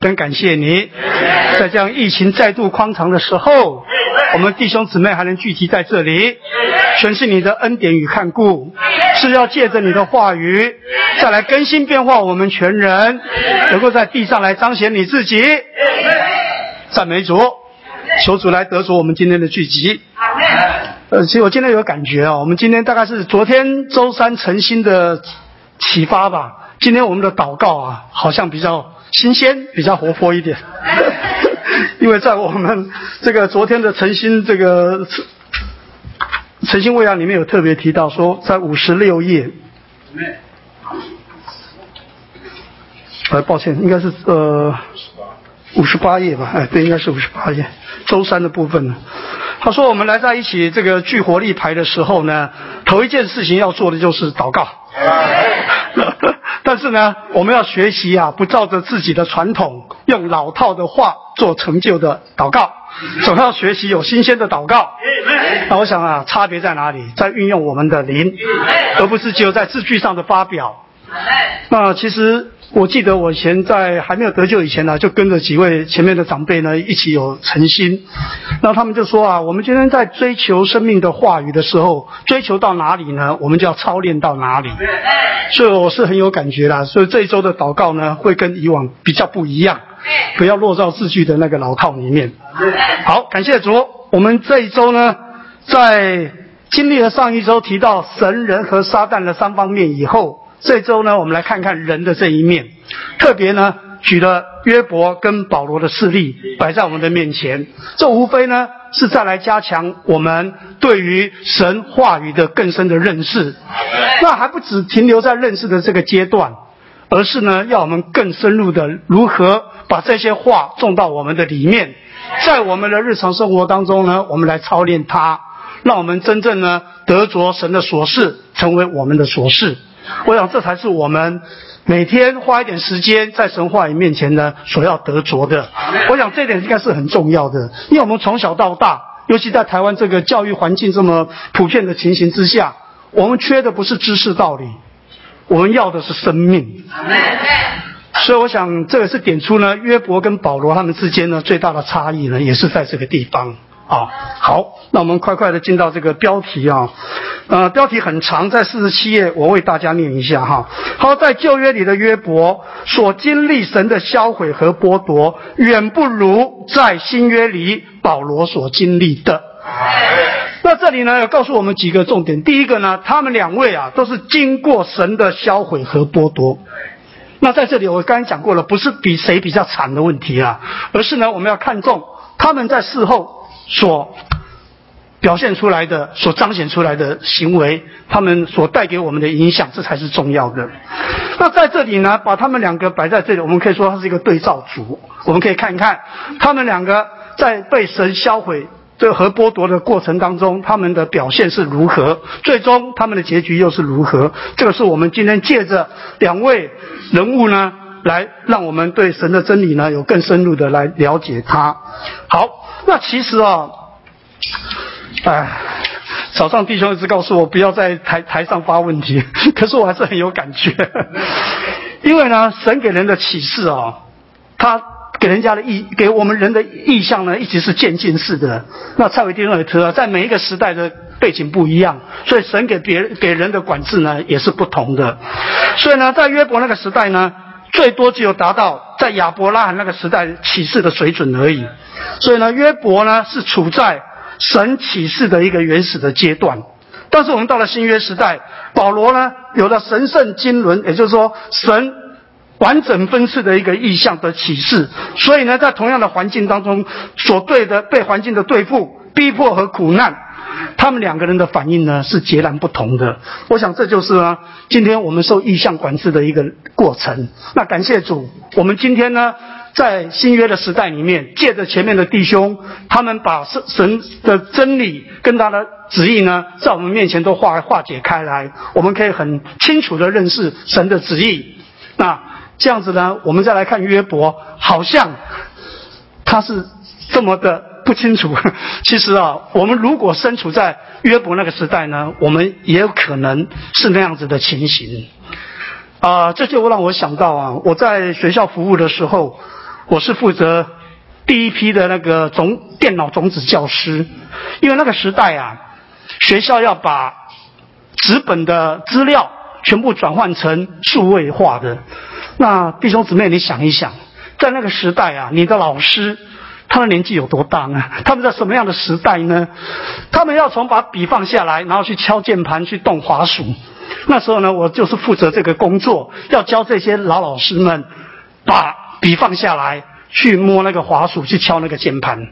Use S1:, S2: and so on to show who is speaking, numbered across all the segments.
S1: 真感谢你，在这样疫情再度匡常的时候，我们弟兄姊妹还能聚集在这里，全是你的恩典与看顾，是要借着你的话语，再来更新变化我们全人，能够在地上来彰显你自己。赞美主，求主来得着我们今天的聚集。呃，其实我今天有感觉啊，我们今天大概是昨天周三晨星的启发吧，今天我们的祷告啊，好像比较。新鲜比较活泼一点，因为在我们这个昨天的诚心这个诚心未央里面有特别提到说，在五十六页，哎，抱歉，应该是呃五十八页吧？哎，对，应该是五十八页，周三的部分呢。他说，我们来在一起这个聚活力牌的时候呢，头一件事情要做的就是祷告。但是呢，我们要学习啊，不照着自己的传统，用老套的话做成就的祷告，总要学习有新鲜的祷告。那我想啊，差别在哪里？在运用我们的灵，而不是只有在字句上的发表。那其实。我记得我以前在还没有得救以前呢，就跟着几位前面的长辈呢一起有诚心，那他们就说啊，我们今天在追求生命的话语的时候，追求到哪里呢？我们就要操练到哪里。所以我是很有感觉啦，所以这一周的祷告呢，会跟以往比较不一样，不要落到字句的那个老套里面。好，感谢主，我们这一周呢，在经历了上一周提到神人和撒旦的三方面以后。这周呢，我们来看看人的这一面，特别呢举了约伯跟保罗的事例摆在我们的面前。这无非呢是再来加强我们对于神话语的更深的认识。那还不止停留在认识的这个阶段，而是呢要我们更深入的如何把这些话种到我们的里面，在我们的日常生活当中呢，我们来操练它，让我们真正呢得着神的所事，成为我们的所事。我想，这才是我们每天花一点时间在神话语面前呢所要得着的。我想这点应该是很重要的，因为我们从小到大，尤其在台湾这个教育环境这么普遍的情形之下，我们缺的不是知识道理，我们要的是生命。所以，我想这个是点出呢约伯跟保罗他们之间呢最大的差异呢，也是在这个地方。啊，好，那我们快快的进到这个标题啊，呃，标题很长，在四十七页，我为大家念一下哈。好，在旧约里的约伯所经历神的销毁和剥夺，远不如在新约里保罗所经历的。那这里呢，要告诉我们几个重点。第一个呢，他们两位啊，都是经过神的销毁和剥夺。那在这里，我刚才讲过了，不是比谁比较惨的问题啊，而是呢，我们要看重他们在事后。所表现出来的、所彰显出来的行为，他们所带给我们的影响，这才是重要的。那在这里呢，把他们两个摆在这里，我们可以说它是一个对照组。我们可以看一看，他们两个在被神销毁这个和剥夺的过程当中，他们的表现是如何，最终他们的结局又是如何？这个是我们今天借着两位人物呢，来让我们对神的真理呢，有更深入的来了解它。好。那其实啊，哎，早上弟兄一直告诉我不要在台台上发问题，可是我还是很有感觉，因为呢，神给人的启示啊，他给人家的意，给我们人的意向呢，一直是渐进式的。那蔡伟弟兄也提了，在每一个时代的背景不一样，所以神给别人给人的管制呢，也是不同的。所以呢，在约伯那个时代呢。最多只有达到在亚伯拉罕那个时代启示的水准而已，所以呢，约伯呢是处在神启示的一个原始的阶段。但是我们到了新约时代，保罗呢有了神圣经纶，也就是说神完整分次的一个意象的启示。所以呢，在同样的环境当中所对的被环境的对付、逼迫和苦难。他们两个人的反应呢是截然不同的。我想这就是呢，今天我们受意向管制的一个过程。那感谢主，我们今天呢，在新约的时代里面，借着前面的弟兄，他们把神神的真理跟他的旨意呢，在我们面前都化化解开来，我们可以很清楚的认识神的旨意。那这样子呢，我们再来看约伯，好像他是这么的。不清楚，其实啊，我们如果身处在约伯那个时代呢，我们也有可能是那样子的情形。啊，这就让我想到啊，我在学校服务的时候，我是负责第一批的那个种电脑种子教师，因为那个时代啊，学校要把纸本的资料全部转换成数位化的。那弟兄姊妹，你想一想，在那个时代啊，你的老师他的年纪有多大呢？他们在什么样的时代呢？他们要从把笔放下来，然后去敲键盘、去动滑鼠。那时候呢，我就是负责这个工作，要教这些老老师们把笔放下来，去摸那个滑鼠，去敲那个键盘。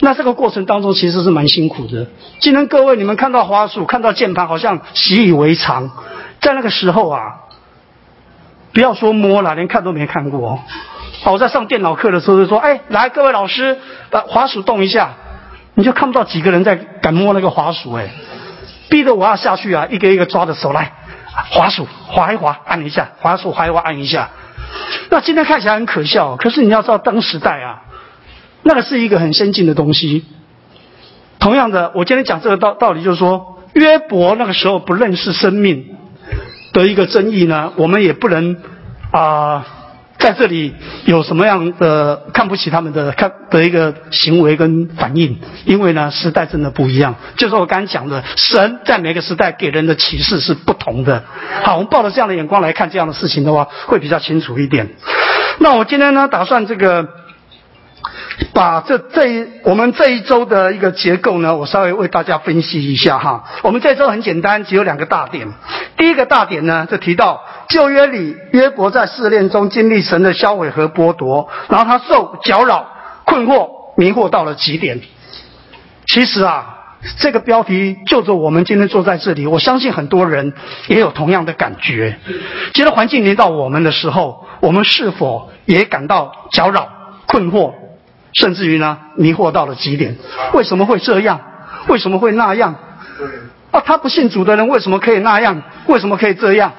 S1: 那这个过程当中其实是蛮辛苦的。今天各位你们看到滑鼠、看到键盘，好像习以为常，在那个时候啊，不要说摸了，连看都没看过。好，我在上电脑课的时候就说：“哎，来，各位老师，把滑鼠动一下。”你就看不到几个人在敢摸那个滑鼠，哎。逼得我要下去啊！一个一个抓着手来，滑鼠滑一滑，按一下，滑鼠滑一滑，按一下。那今天看起来很可笑，可是你要知道，当时代啊，那个是一个很先进的东西。同样的，我今天讲这个道道理，就是说，约伯那个时候不认识生命的一个争议呢，我们也不能啊。在这里有什么样的看不起他们的看的一个行为跟反应？因为呢，时代真的不一样。就是我刚才讲的，神在每个时代给人的启示是不同的。好，我们抱着这样的眼光来看这样的事情的话，会比较清楚一点。那我今天呢，打算这个。把这这一我们这一周的一个结构呢，我稍微为大家分析一下哈。我们这周很简单，只有两个大点。第一个大点呢，就提到旧约里约伯在试炼中经历神的销毁和剥夺，然后他受搅扰、困惑、迷惑到了极点。其实啊，这个标题就着我们今天坐在这里，我相信很多人也有同样的感觉。其实环境临到我们的时候，我们是否也感到搅扰、困惑？甚至于呢，迷惑到了极点。为什么会这样？为什么会那样？啊，他不信主的人为什么可以那样？为什么可以这样？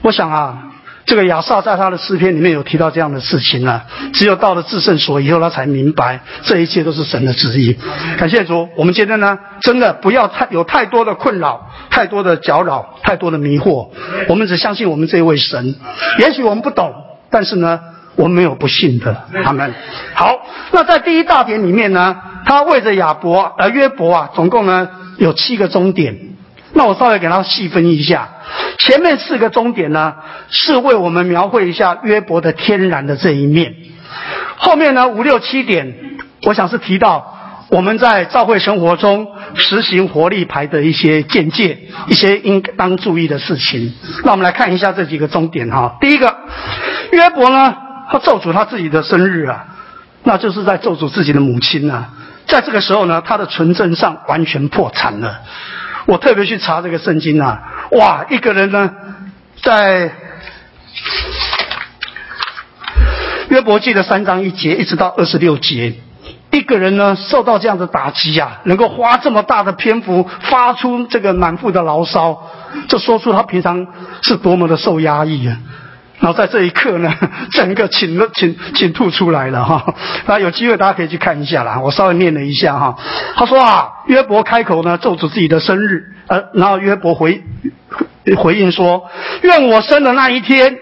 S1: 我想啊，这个亚萨在他的诗篇里面有提到这样的事情呢。只有到了至圣所以后，他才明白这一切都是神的旨意。感谢主，我们今天呢，真的不要太有太多的困扰，太多的搅扰，太多的迷惑。我们只相信我们这位神。也许我们不懂，但是呢。我没有不信的，他们好。那在第一大点里面呢，他为着亚伯呃约伯啊，总共呢有七个终点。那我稍微给他细分一下，前面四个终点呢是为我们描绘一下约伯的天然的这一面，后面呢五六七点，我想是提到我们在教会生活中实行活力牌的一些见解，一些应当注意的事情。那我们来看一下这几个终点哈。第一个，约伯呢。他咒诅他自己的生日啊，那就是在咒诅自己的母亲啊。在这个时候呢，他的纯正上完全破产了。我特别去查这个圣经啊，哇，一个人呢，在约伯记的三章一节一直到二十六节，一个人呢受到这样的打击啊，能够花这么大的篇幅发出这个满腹的牢骚，这说出他平常是多么的受压抑啊。在这一刻呢，整个请了请请吐出来了哈。那有机会大家可以去看一下啦。我稍微念了一下哈。他说啊，约伯开口呢咒诅自己的生日，呃，然后约伯回回应说：愿我生的那一天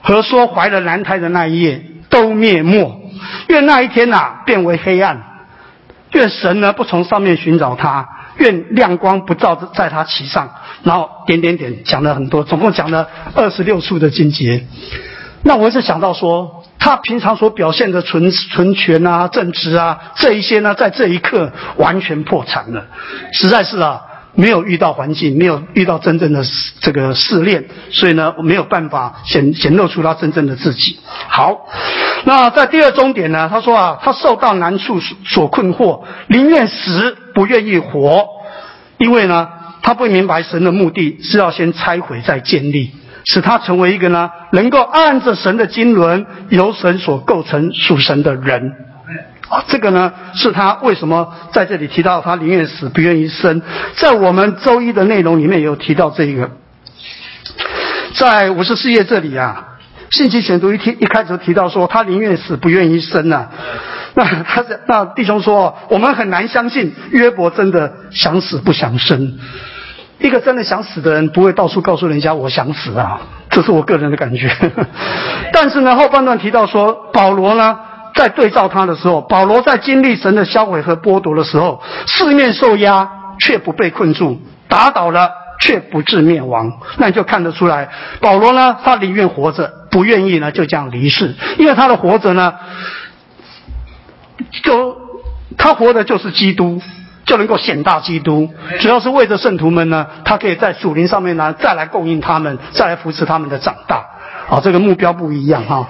S1: 和说怀了男胎的那一夜都灭没，愿那一天呐变为黑暗，愿神呢不从上面寻找他。愿亮光不照在他其上，然后点点点讲了很多，总共讲了二十六处的经节。那我是想到说，他平常所表现的纯纯全啊、正直啊这一些呢，在这一刻完全破产了，实在是啊，没有遇到环境，没有遇到真正的这个试炼，所以呢，我没有办法显显露出他真正的自己。好，那在第二终点呢，他说啊，他受到难处所困惑，宁愿死。不愿意活，因为呢，他不明白神的目的是要先拆毁再建立，使他成为一个呢，能够按着神的经纶，由神所构成属神的人。啊，这个呢，是他为什么在这里提到他宁愿死不愿意生。在我们周一的内容里面有提到这个，在五十四页这里啊。信息选读一提一开始提到说他宁愿死不愿意生呐，那他那弟兄说我们很难相信约伯真的想死不想生，一个真的想死的人不会到处告诉人家我想死啊，这是我个人的感觉。但是呢，后半段提到说，保罗呢，在对照他的时候，保罗在经历神的销毁和剥夺的时候，四面受压却不被困住，打倒了却不致灭亡。那你就看得出来，保罗呢，他宁愿活着，不愿意呢就这样离世，因为他的活着呢，就他活的就是基督。就能够显大基督，主要是为着圣徒们呢，他可以在属灵上面呢，再来供应他们，再来扶持他们的长大。啊，这个目标不一样哈。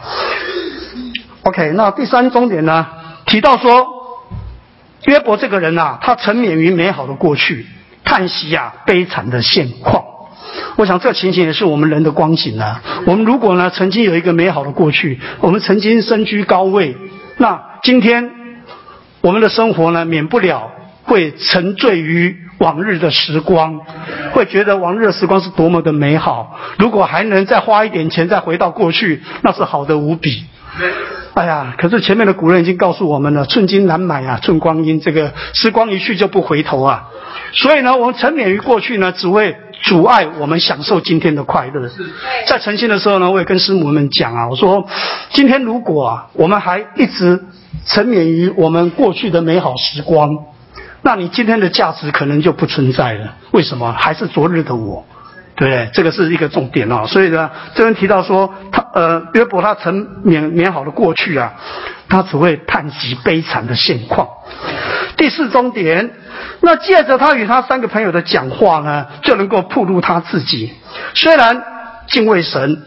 S1: OK，那第三终点呢，提到说，约伯这个人呐，他沉湎于美好的过去，叹息呀悲惨的现况。我想这情形也是我们人的光景啊。我们如果呢曾经有一个美好的过去，我们曾经身居高位，那今天我们的生活呢，免不了。会沉醉于往日的时光，会觉得往日的时光是多么的美好。如果还能再花一点钱再回到过去，那是好的无比。哎呀，可是前面的古人已经告诉我们了：寸金难买啊，寸光阴。这个时光一去就不回头啊。所以呢，我们沉湎于过去呢，只会阻碍我们享受今天的快乐。在诚心的时候呢，我也跟师母们讲啊，我说今天如果啊，我们还一直沉湎于我们过去的美好时光。那你今天的价值可能就不存在了。为什么？还是昨日的我，对不对？这个是一个重点哦。所以呢，这边提到说，他呃，约伯他曾缅缅好的过去啊，他只会叹息悲惨的现况。第四终点，那借着他与他三个朋友的讲话呢，就能够暴露他自己。虽然敬畏神，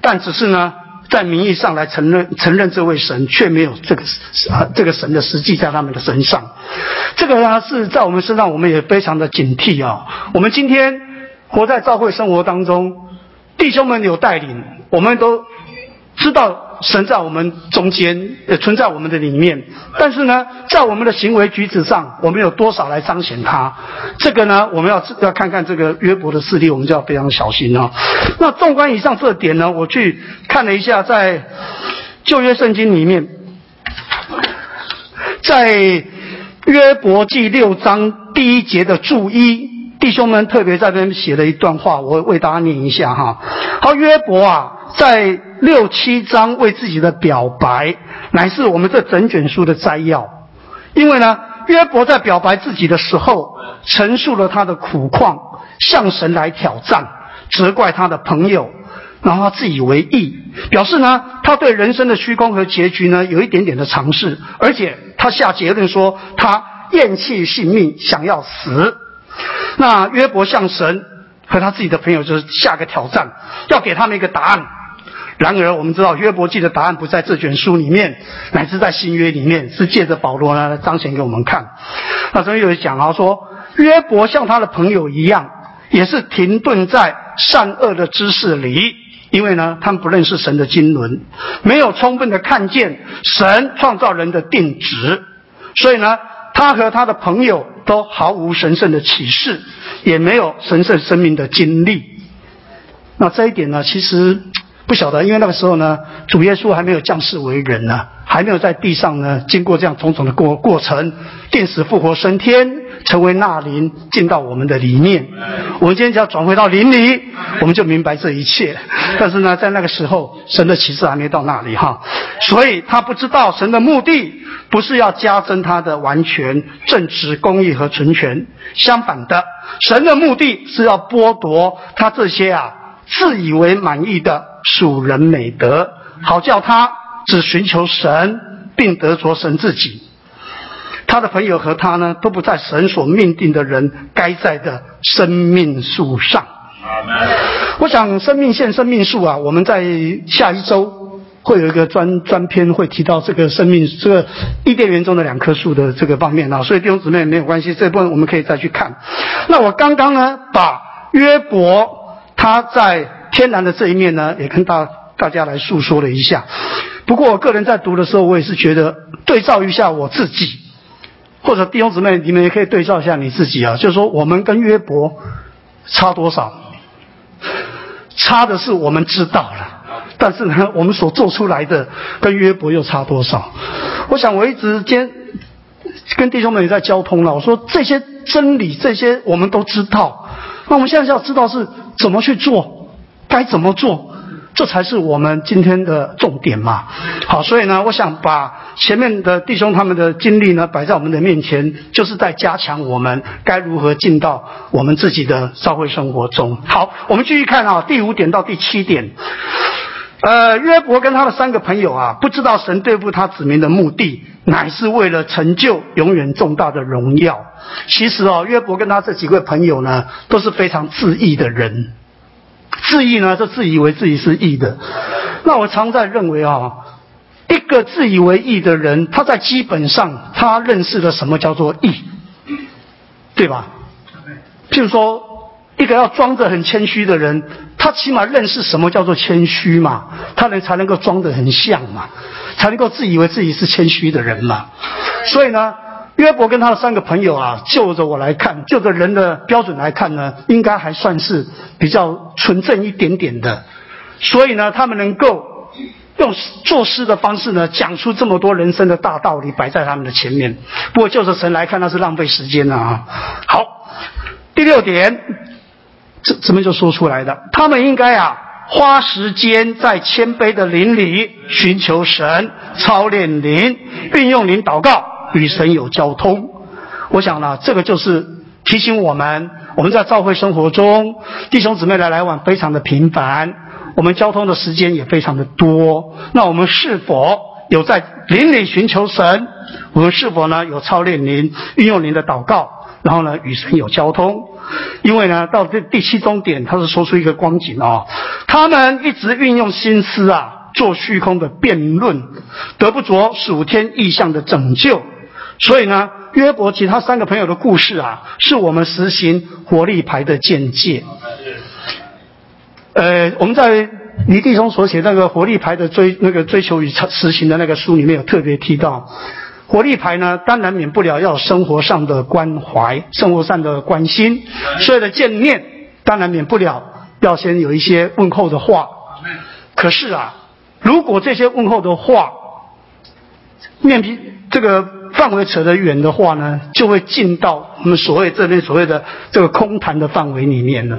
S1: 但只是呢。在名义上来承认承认这位神，却没有这个啊这个神的实际在他们的身上。这个呢是在我们身上，我们也非常的警惕啊。我们今天活在教会生活当中，弟兄们有带领，我们都知道。神在我们中间，也存在我们的里面。但是呢，在我们的行为举止上，我们有多少来彰显他？这个呢，我们要要看看这个约伯的事例，我们就要非常小心哦。那纵观以上这点呢，我去看了一下，在旧约圣经里面，在约伯记六章第一节的注一，弟兄们特别在这边写了一段话，我为大家念一下哈。好，约伯啊。在六七章为自己的表白，乃是我们这整卷书的摘要。因为呢，约伯在表白自己的时候，陈述了他的苦况，向神来挑战，责怪他的朋友，然后他自以为意，表示呢，他对人生的虚空和结局呢，有一点点的尝试，而且他下结论说，他厌弃性命，想要死。那约伯向神和他自己的朋友就是下个挑战，要给他们一个答案。然而，我们知道约伯记的答案不在这卷书里面，乃是在新约里面，是借着保罗呢彰显给我们看。那这边有讲啊，说约伯像他的朋友一样，也是停顿在善恶的知识里，因为呢，他们不认识神的经纶，没有充分的看见神创造人的定旨，所以呢，他和他的朋友都毫无神圣的启示，也没有神圣生命的经历。那这一点呢，其实。不晓得，因为那个时候呢，主耶稣还没有降世为人呢，还没有在地上呢，经过这样种种的过过程，定死复活升天，成为那灵，进到我们的里面。我们今天只要转回到灵里，我们就明白这一切。但是呢，在那个时候，神的启示还没到那里哈，所以他不知道神的目的不是要加增他的完全正直、公义和纯全，相反的，神的目的是要剥夺他这些啊自以为满意的。属人美德，好叫他只寻求神，并得着神自己。他的朋友和他呢，都不在神所命定的人该在的生命树上。我想生命线、生命树啊，我们在下一周会有一个专专篇，会提到这个生命这个伊甸园中的两棵树的这个方面啊。所以弟兄姊妹没有关系，这部分我们可以再去看。那我刚刚呢，把约伯他在。天然的这一面呢，也跟大大家来诉说了一下。不过我个人在读的时候，我也是觉得对照一下我自己，或者弟兄姊妹，你们也可以对照一下你自己啊。就是说，我们跟约伯差多少？差的是我们知道了，但是呢，我们所做出来的跟约伯又差多少？我想我一直间跟弟兄们也在交通了。我说这些真理，这些我们都知道。那我们现在要知道是怎么去做。该怎么做？这才是我们今天的重点嘛。好，所以呢，我想把前面的弟兄他们的经历呢摆在我们的面前，就是在加强我们该如何进到我们自己的社会生活中。好，我们继续看啊，第五点到第七点。呃，约伯跟他的三个朋友啊，不知道神对付他子民的目的，乃是为了成就永远重大的荣耀。其实哦，约伯跟他这几位朋友呢，都是非常自义的人。自义呢，就自以为自己是义的。那我常在认为啊，一个自以为义的人，他在基本上他认识了什么叫做义，对吧？譬如说，一个要装着很谦虚的人，他起码认识什么叫做谦虚嘛，他能才能够装得很像嘛，才能够自以为自己是谦虚的人嘛。所以呢。约伯跟他的三个朋友啊，就着我来看，就着人的标准来看呢，应该还算是比较纯正一点点的。所以呢，他们能够用作诗的方式呢，讲出这么多人生的大道理，摆在他们的前面。不过，就着神来看，那是浪费时间了啊。好，第六点，这怎么就说出来的？他们应该啊，花时间在谦卑的灵里寻求神，操练灵，运用灵祷告。与神有交通，我想呢，这个就是提醒我们，我们在教会生活中，弟兄姊妹的来往非常的频繁，我们交通的时间也非常的多。那我们是否有在灵里寻求神？我们是否呢有操练灵，运用灵的祷告，然后呢与神有交通？因为呢，到这第七终点，他是说出一个光景啊，他们一直运用心思啊，做虚空的辩论，得不着属天意象的拯救。所以呢，约伯其他三个朋友的故事啊，是我们实行活力牌的见解。呃，我们在李弟兄所写那个活力牌的追那个追求与实行的那个书里面有特别提到，活力牌呢，当然免不了要生活上的关怀、生活上的关心，所有的见面当然免不了要先有一些问候的话。可是啊，如果这些问候的话，面皮这个。范围扯得远的话呢，就会进到我们所谓这边所谓的这个空谈的范围里面了，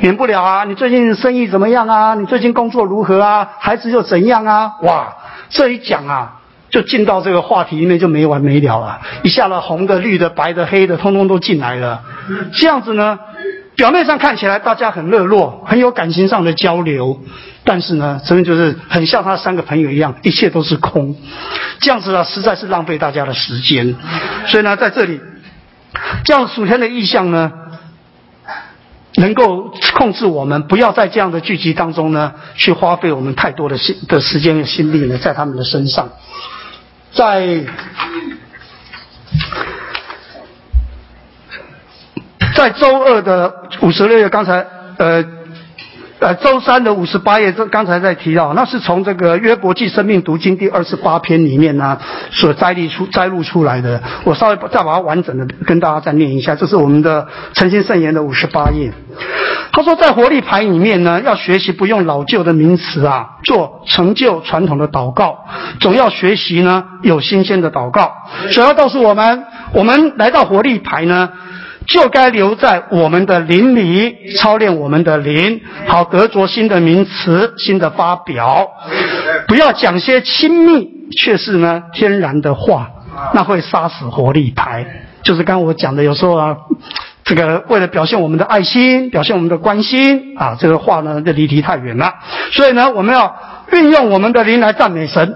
S1: 免不了啊！你最近生意怎么样啊？你最近工作如何啊？孩子又怎样啊？哇，这一讲啊，就进到这个话题里面就没完没了了，一下了红的、绿的、白的、黑的，通通都进来了。这样子呢，表面上看起来大家很热络，很有感情上的交流。但是呢，真的就是很像他三个朋友一样，一切都是空，这样子啊，实在是浪费大家的时间。所以呢，在这里，这样属天的意象呢，能够控制我们，不要在这样的聚集当中呢，去花费我们太多的心的时间和心力呢，在他们的身上。在在周二的五十六页，刚才呃。呃，周三的五十八页，这刚才在提到，那是从这个约伯记生命读经第二十八篇里面呢，所摘录出摘录出来的。我稍微再把它完整的跟大家再念一下，这是我们的诚心圣言的五十八页。他说，在活力牌里面呢，要学习不用老旧的名词啊，做成就传统的祷告，总要学习呢有新鲜的祷告。主要告诉我们，我们来到活力牌呢。就该留在我们的灵里操练我们的灵，好得着新的名词、新的发表。不要讲些亲密却是呢天然的话，那会杀死活力牌。就是刚我讲的，有时候啊，这个为了表现我们的爱心、表现我们的关心啊，这个话呢就离题太远了。所以呢，我们要运用我们的灵来赞美神。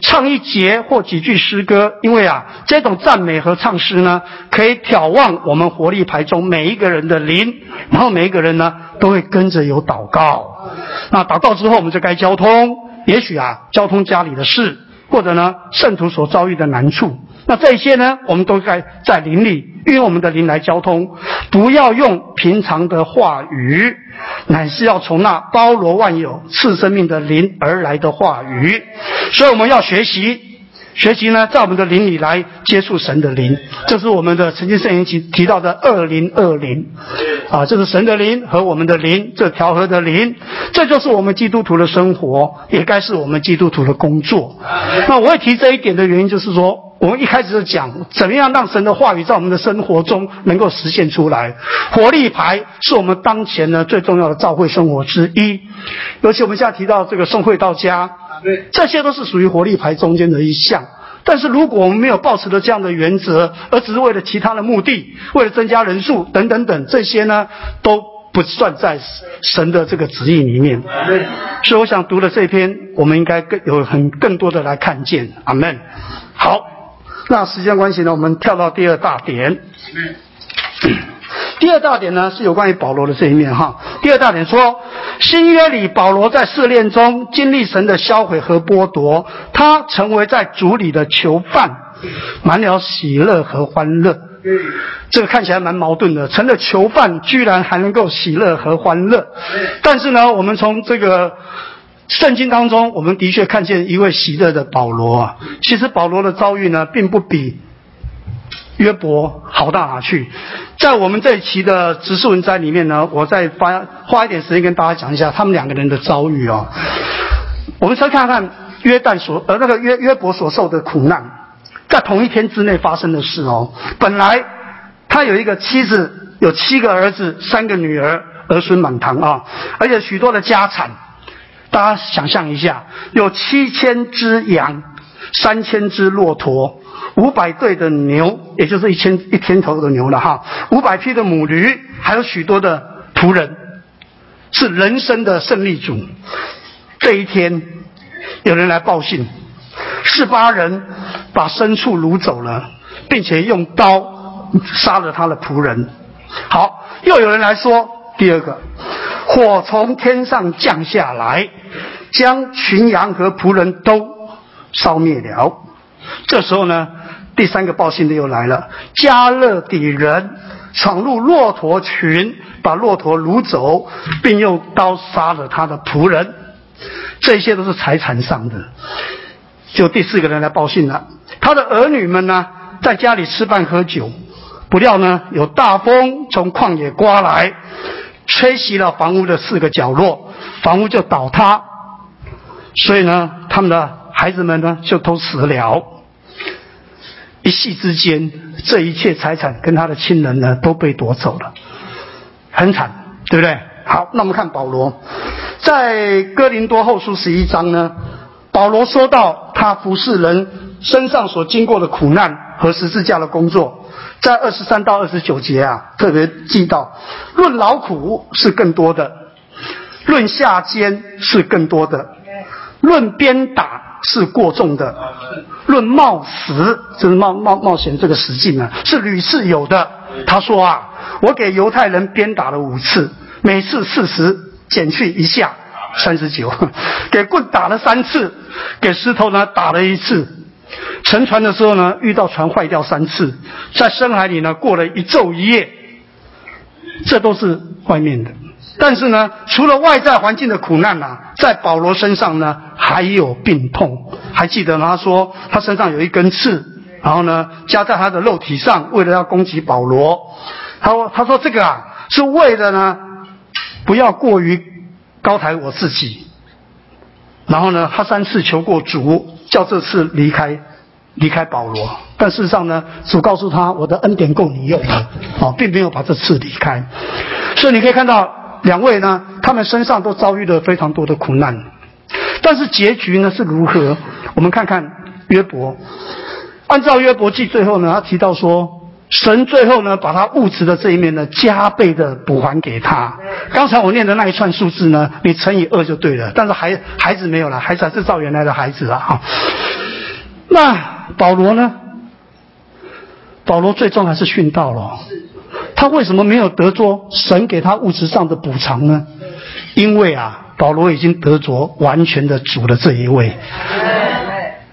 S1: 唱一节或几句诗歌，因为啊，这种赞美和唱诗呢，可以眺望我们活力牌中每一个人的灵，然后每一个人呢，都会跟着有祷告。那祷告之后，我们就该交通，也许啊，交通家里的事，或者呢，圣徒所遭遇的难处。那这些呢，我们都该在灵里运用我们的灵来交通，不要用平常的话语，乃是要从那包罗万有、赐生命的灵而来的话语。所以我们要学习。学习呢，在我们的灵里来接触神的灵，这是我们的曾经圣言提提到的二灵二灵，啊，这是神的灵和我们的灵这调和的灵，这就是我们基督徒的生活，也该是我们基督徒的工作。那我会提这一点的原因，就是说，我们一开始就讲，怎么样让神的话语在我们的生活中能够实现出来？活力牌是我们当前呢最重要的教会生活之一。尤其我们现在提到这个送会到家，这些都是属于活力牌中间的一项。但是如果我们没有保持的这样的原则，而只是为了其他的目的，为了增加人数等等等，这些呢都不算在神的这个旨意里面。所以我想读了这篇，我们应该更有很更多的来看见。阿门。好。那时间关系呢，我们跳到第二大点。第二大点呢是有关于保罗的这一面哈。第二大点说，新约里保罗在试炼中经历神的销毁和剥夺，他成为在主里的囚犯，满了喜乐和欢乐。这个看起来蛮矛盾的，成了囚犯居然还能够喜乐和欢乐。但是呢，我们从这个。圣经当中，我们的确看见一位喜乐的保罗啊。其实保罗的遭遇呢，并不比约伯好到哪去。在我们这一期的执事文摘里面呢，我再花花一点时间跟大家讲一下他们两个人的遭遇哦。我们先看看约旦所呃那个约约伯所受的苦难，在同一天之内发生的事哦。本来他有一个妻子，有七个儿子，三个女儿，儿孙满堂啊，而且许多的家产。大家想象一下，有七千只羊，三千只骆驼，五百对的牛，也就是一千一千头的牛了哈，五百匹的母驴，还有许多的仆人，是人生的胜利组。这一天，有人来报信，十八人把牲畜掳走了，并且用刀杀了他的仆人。好，又有人来说第二个。火从天上降下来，将群羊和仆人都烧灭了。这时候呢，第三个报信的又来了：加勒底人闯入骆驼群，把骆驼掳走，并用刀杀了他的仆人。这些都是财产上的。就第四个人来报信了，他的儿女们呢，在家里吃饭喝酒，不料呢，有大风从旷野刮来。吹袭了房屋的四个角落，房屋就倒塌，所以呢，他们的孩子们呢就都死了。一夕之间，这一切财产跟他的亲人呢都被夺走了，很惨，对不对？好，那我们看保罗，在哥林多后书十一章呢，保罗说到他服侍人身上所经过的苦难和十字架的工作。在二十三到二十九节啊，特别记到，论劳苦是更多的，论下监是更多的，论鞭打是过重的，论冒死就是冒冒冒险这个实际呢是屡次有的。他说啊，我给犹太人鞭打了五次，每次四十减去一下三十九，给棍打了三次，给石头呢打了一次。乘船的时候呢，遇到船坏掉三次，在深海里呢过了一昼一夜，这都是外面的。但是呢，除了外在环境的苦难呐，在保罗身上呢还有病痛。还记得他说他身上有一根刺，然后呢加在他的肉体上，为了要攻击保罗。他说他说这个啊是为了呢不要过于高抬我自己。然后呢，他三次求过主。叫这次离开，离开保罗，但事实上呢，主告诉他，我的恩典够你用了，啊，并没有把这次离开。所以你可以看到两位呢，他们身上都遭遇了非常多的苦难，但是结局呢是如何？我们看看约伯，按照约伯记最后呢，他提到说。神最后呢，把他物质的这一面呢，加倍的补还给他。刚才我念的那一串数字呢，你乘以二就对了。但是孩孩子没有了，孩子还是照原来的孩子啊。哈，那保罗呢？保罗最终还是殉道了。他为什么没有得着神给他物质上的补偿呢？因为啊，保罗已经得着完全的主的这一位。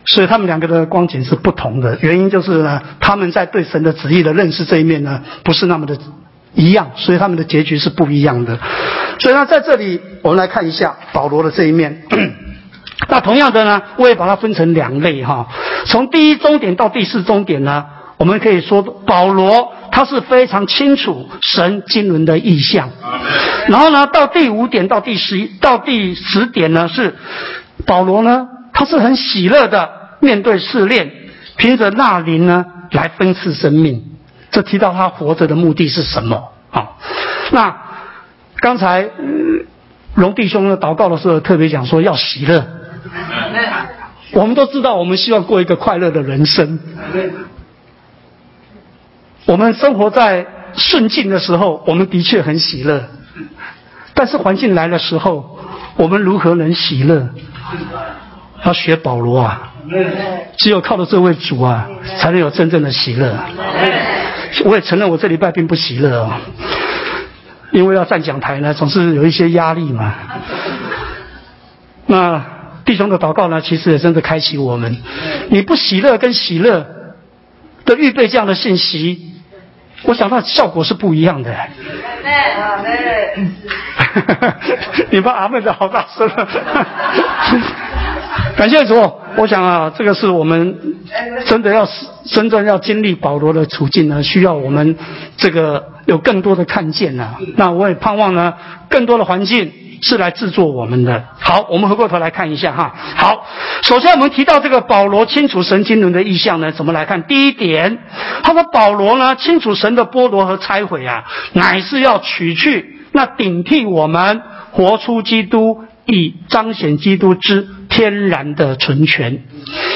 S1: 所以他们两个的光景是不同的，原因就是呢，他们在对神的旨意的认识这一面呢，不是那么的一样，所以他们的结局是不一样的。所以呢，在这里我们来看一下保罗的这一面。那同样的呢，我也把它分成两类哈。从第一终点到第四终点呢，我们可以说保罗他是非常清楚神经纶的意象。然后呢，到第五点到第十到第十点呢，是保罗呢。他是很喜乐的面对试炼，凭着那灵呢来分赐生命。这提到他活着的目的是什么啊？那刚才荣弟兄呢祷告的时候特别讲说要喜乐。我们都知道，我们希望过一个快乐的人生。我们生活在顺境的时候，我们的确很喜乐；但是环境来的时候，我们如何能喜乐？要学保罗啊！只有靠着这位主啊，才能有真正的喜乐。我也承认，我这礼拜并不喜乐啊，因为要站讲台呢，总是有一些压力嘛。那弟兄的祷告呢，其实也真的开启我们。你不喜乐跟喜乐的预备这样的信息，我想到效果是不一样的。你把阿妹的好大声。感谢主，我想啊，这个是我们真的要真正要经历保罗的处境呢，需要我们这个有更多的看见呢。那我也盼望呢，更多的环境是来制作我们的。好，我们回过头来看一下哈。好，首先我们提到这个保罗清楚神经轮的意象呢，怎么来看？第一点，他说保罗呢清楚神的剥夺和拆毁啊，乃是要取去那顶替我们活出基督。以彰显基督之天然的纯全，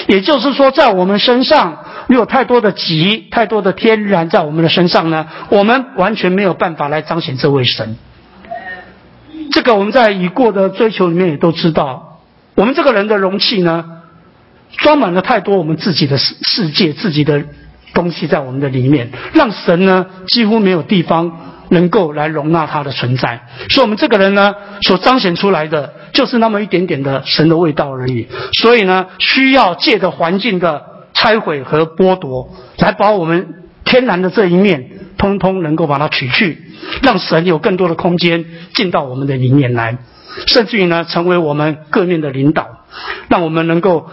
S1: 也就是说，在我们身上有太多的己、太多的天然在我们的身上呢，我们完全没有办法来彰显这位神。这个我们在已过的追求里面也都知道，我们这个人的容器呢，装满了太多我们自己的世世界、自己的东西在我们的里面，让神呢几乎没有地方。能够来容纳他的存在，所以我们这个人呢，所彰显出来的就是那么一点点的神的味道而已。所以呢，需要借着环境的拆毁和剥夺，来把我们天然的这一面，通通能够把它取去，让神有更多的空间进到我们的里面来，甚至于呢，成为我们各面的领导，让我们能够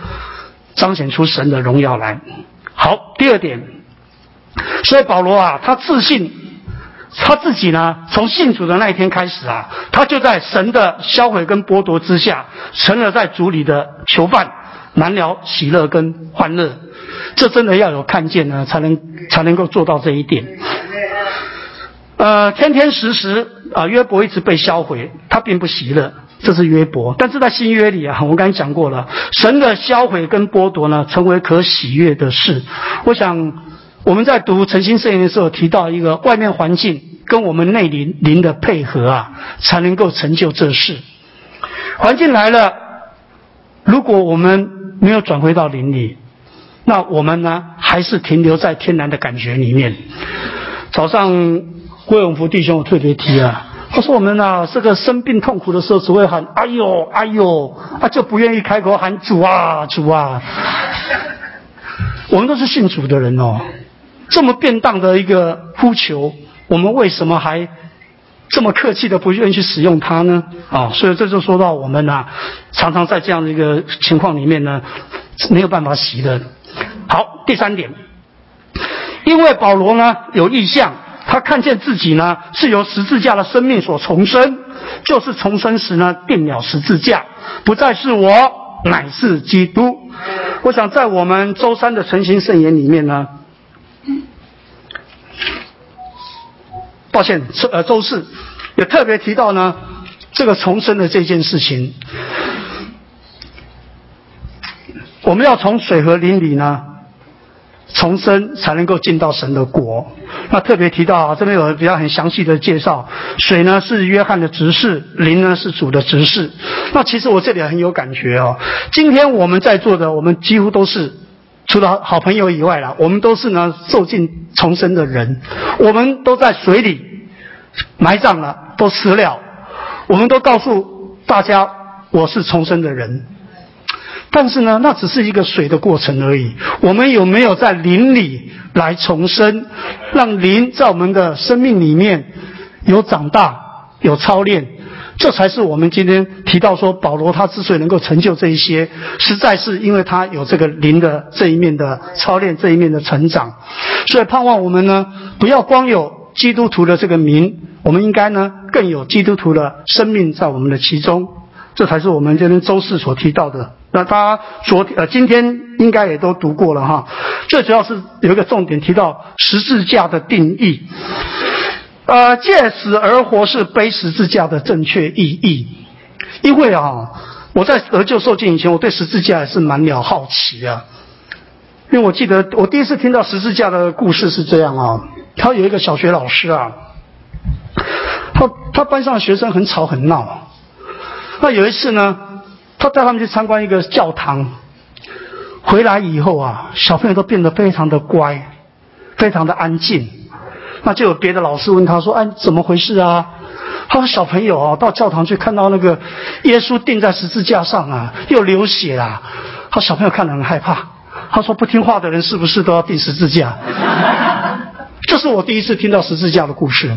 S1: 彰显出神的荣耀来。好，第二点，所以保罗啊，他自信。他自己呢，从信主的那一天开始啊，他就在神的销毁跟剥夺之下，成了在主里的囚犯，难了喜乐跟欢乐。这真的要有看见呢，才能才能够做到这一点。呃，天天时时啊，约伯一直被销毁，他并不喜乐，这是约伯。但是在新约里啊，我刚才讲过了，神的销毁跟剥夺呢，成为可喜悦的事。我想。我们在读诚心圣言的时候，提到一个外面环境跟我们内灵灵的配合啊，才能够成就这事。环境来了，如果我们没有转回到灵里，那我们呢，还是停留在天然的感觉里面。早上郭永福弟兄特别提啊，他说我们啊，这个生病痛苦的时候，只会喊哎呦哎呦，啊就不愿意开口喊主啊主啊。我们都是信主的人哦。这么便当的一个呼求，我们为什么还这么客气的不愿意去使用它呢？啊，所以这就说到我们呢，常常在这样的一个情况里面呢，没有办法洗的。好，第三点，因为保罗呢有意向，他看见自己呢是由十字架的生命所重生，就是重生时呢定了十字架，不再是我，乃是基督。我想在我们周三的诚心圣言里面呢。抱歉，周呃周四也特别提到呢，这个重生的这件事情，我们要从水和灵里呢重生，才能够进到神的国。那特别提到啊，这边有比较很详细的介绍，水呢是约翰的执事，灵呢是主的执事。那其实我这里很有感觉哦，今天我们在座的，我们几乎都是。除了好朋友以外啦，我们都是呢受尽重生的人，我们都在水里埋葬了，都死了，我们都告诉大家我是重生的人，但是呢，那只是一个水的过程而已。我们有没有在灵里来重生，让灵在我们的生命里面有长大、有操练？这才是我们今天提到说，保罗他之所以能够成就这一些，实在是因为他有这个灵的这一面的操练，这一面的成长。所以盼望我们呢，不要光有基督徒的这个名，我们应该呢更有基督徒的生命在我们的其中。这才是我们今天周四所提到的。那他昨天呃今天应该也都读过了哈。最主要是有一个重点提到十字架的定义，呃，借死而活是背十字架的正确意义。因为啊，我在得救受尽以前，我对十字架也是蛮了好奇啊。因为我记得我第一次听到十字架的故事是这样啊，他有一个小学老师啊，他他班上的学生很吵很闹，那有一次呢，他带他们去参观一个教堂，回来以后啊，小朋友都变得非常的乖，非常的安静，那就有别的老师问他说：“哎，怎么回事啊？”他说：“小朋友啊，到教堂去看到那个耶稣钉在十字架上啊，又流血啊，他小朋友看得很害怕。”他说：“不听话的人是不是都要钉十字架？” 这是我第一次听到十字架的故事。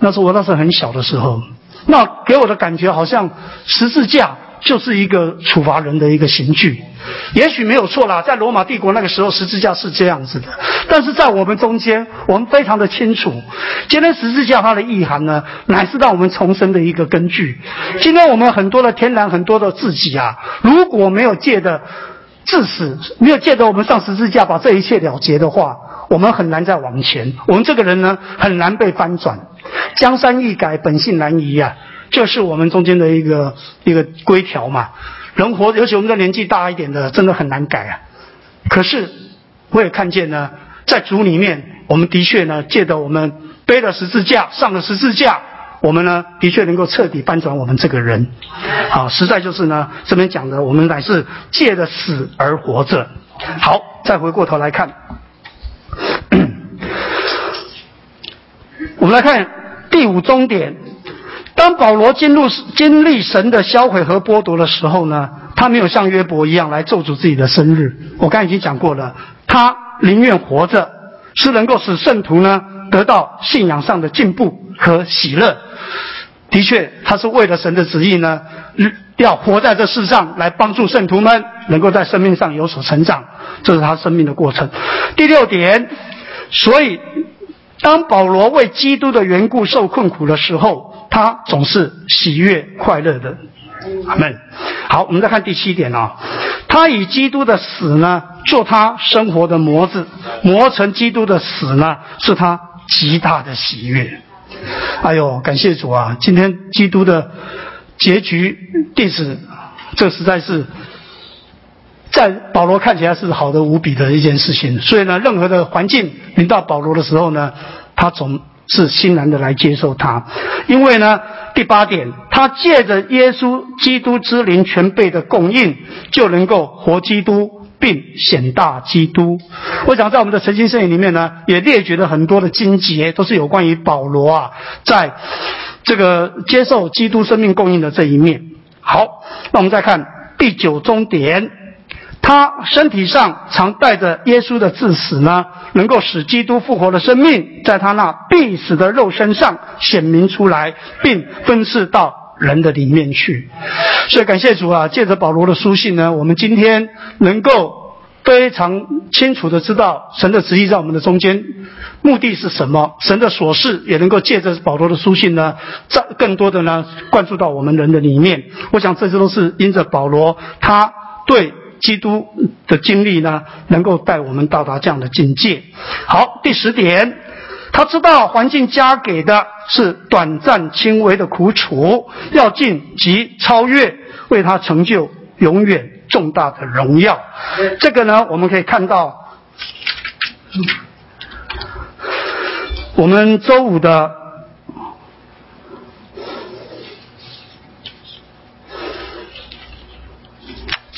S1: 那是我那时候很小的时候，那给我的感觉好像十字架就是一个处罚人的一个刑具。也许没有错啦，在罗马帝国那个时候，十字架是这样子的。但是在我们中间，我们非常的清楚，今天十字架它的意涵呢，乃是让我们重生的一个根据。今天我们很多的天然，很多的自己啊，如果没有借的。致死没有借着我们上十字架把这一切了结的话，我们很难再往前。我们这个人呢，很难被翻转。江山易改，本性难移啊，这是我们中间的一个一个规条嘛。人活，尤其我们这年纪大一点的，真的很难改啊。可是我也看见呢，在主里面，我们的确呢，借着我们背了十字架，上了十字架。我们呢，的确能够彻底翻转我们这个人，好，实在就是呢，这边讲的，我们乃是借着死而活着。好，再回过头来看，我们来看第五终点。当保罗进入经历神的销毁和剥夺的时候呢，他没有像约伯一样来咒诅自己的生日。我刚才已经讲过了，他宁愿活着，是能够使圣徒呢得到信仰上的进步和喜乐。的确，他是为了神的旨意呢，要活在这世上来帮助圣徒们能够在生命上有所成长，这是他生命的过程。第六点，所以当保罗为基督的缘故受困苦的时候，他总是喜悦快乐的。阿门。好，我们再看第七点啊，他以基督的死呢，做他生活的模子，磨成基督的死呢，是他极大的喜悦。哎呦，感谢主啊！今天基督的结局定死，这实在是在保罗看起来是好的无比的一件事情。所以呢，任何的环境临到保罗的时候呢，他总是欣然的来接受他。因为呢，第八点，他借着耶稣基督之灵全备的供应，就能够活基督。并显大基督。我想在我们的《诚心圣言》里面呢，也列举了很多的经节，都是有关于保罗啊，在这个接受基督生命供应的这一面。好，那我们再看第九终点，他身体上常带着耶稣的致死呢，能够使基督复活的生命，在他那必死的肉身上显明出来，并分赐到人的里面去。所以感谢主啊！借着保罗的书信呢，我们今天能够非常清楚的知道神的旨意在我们的中间，目的是什么？神的所事也能够借着保罗的书信呢，在更多的呢灌注到我们人的里面。我想这些都是因着保罗他对基督的经历呢，能够带我们到达这样的境界。好，第十点。他知道环境加给的是短暂轻微的苦楚，要进及超越，为他成就永远重大的荣耀。这个呢，我们可以看到，我们周五的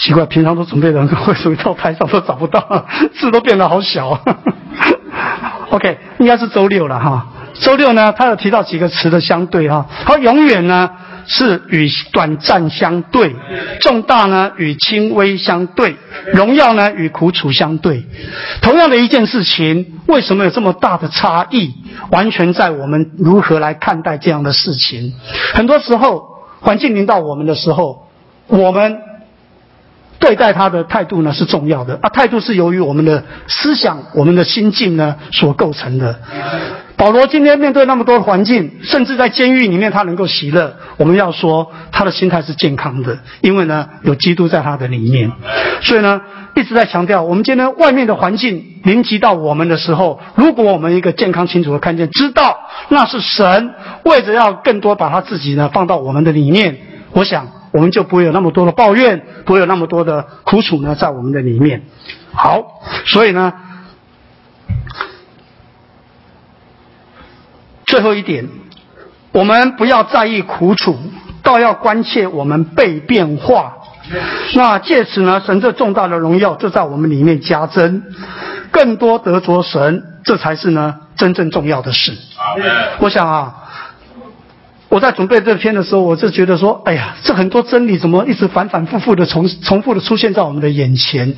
S1: 奇怪，平常都准备的，为什么到台上都找不到，字都变得好小。OK，应该是周六了哈。周六呢，他有提到几个词的相对哈。他永远呢是与短暂相对，重大呢与轻微相对，荣耀呢与苦楚相对。同样的一件事情，为什么有这么大的差异？完全在我们如何来看待这样的事情。很多时候，环境临到我们的时候，我们。对待他的态度呢是重要的啊，态度是由于我们的思想、我们的心境呢所构成的。保罗今天面对那么多环境，甚至在监狱里面他能够喜乐，我们要说他的心态是健康的，因为呢有基督在他的里面，所以呢一直在强调，我们今天外面的环境临及到我们的时候，如果我们一个健康清楚的看见，知道那是神为着要更多把他自己呢放到我们的里面，我想我们就不会有那么多的抱怨，不会有那么多的苦楚呢在我们的里面。好，所以呢。最后一点，我们不要在意苦楚，倒要关切我们被变化。那借此呢，神这重大的荣耀就在我们里面加增，更多得着神，这才是呢真正重要的事。我想啊，我在准备这篇的时候，我就觉得说，哎呀，这很多真理怎么一直反反复复的重重复的出现在我们的眼前，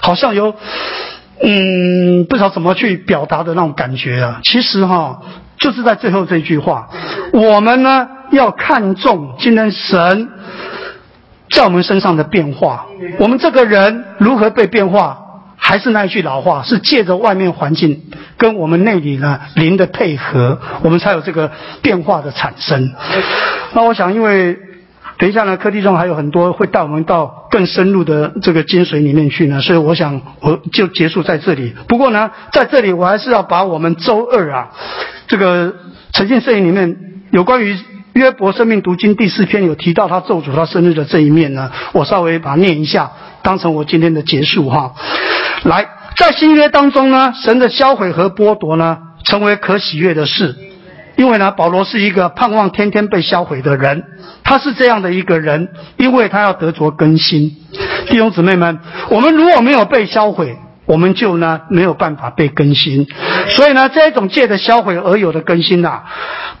S1: 好像有嗯不知道怎么去表达的那种感觉啊。其实哈。就是在最后这句话，我们呢要看重今天神在我们身上的变化。我们这个人如何被变化？还是那一句老话，是借着外面环境跟我们内里呢灵的配合，我们才有这个变化的产生。那我想，因为。等一下呢，课题中还有很多会带我们到更深入的这个精髓里面去呢，所以我想我就结束在这里。不过呢，在这里我还是要把我们周二啊，这个呈现摄影里面有关于约伯生命读经第四篇有提到他咒诅他生日的这一面呢，我稍微把它念一下，当成我今天的结束哈。来，在新约当中呢，神的销毁和剥夺呢，成为可喜悦的事。因为呢，保罗是一个盼望天天被销毁的人，他是这样的一个人，因为他要得着更新。弟兄姊妹们，我们如果没有被销毁，我们就呢没有办法被更新。所以呢，这一种借着销毁而有的更新呐，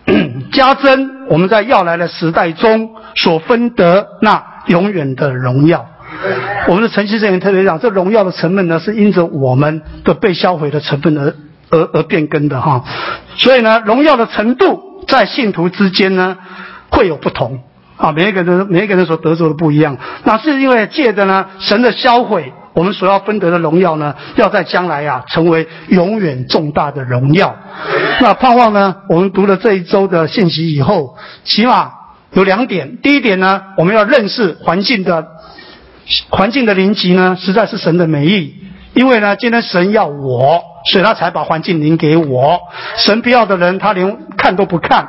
S1: 加增我们在要来的时代中所分得那永远的荣耀。我们的晨曦圣言特别讲，这荣耀的成分呢，是因着我们的被销毁的成分而。而而变更的哈，所以呢，荣耀的程度在信徒之间呢会有不同啊，每一个人每一个人所得着的不一样。那是因为借着呢神的销毁，我们所要分得的荣耀呢，要在将来啊成为永远重大的荣耀。那盼望呢，我们读了这一周的信息以后，起码有两点。第一点呢，我们要认识环境的环境的临级呢，实在是神的美意。因为呢，今天神要我，所以他才把环境灵给我。神不要的人，他连看都不看。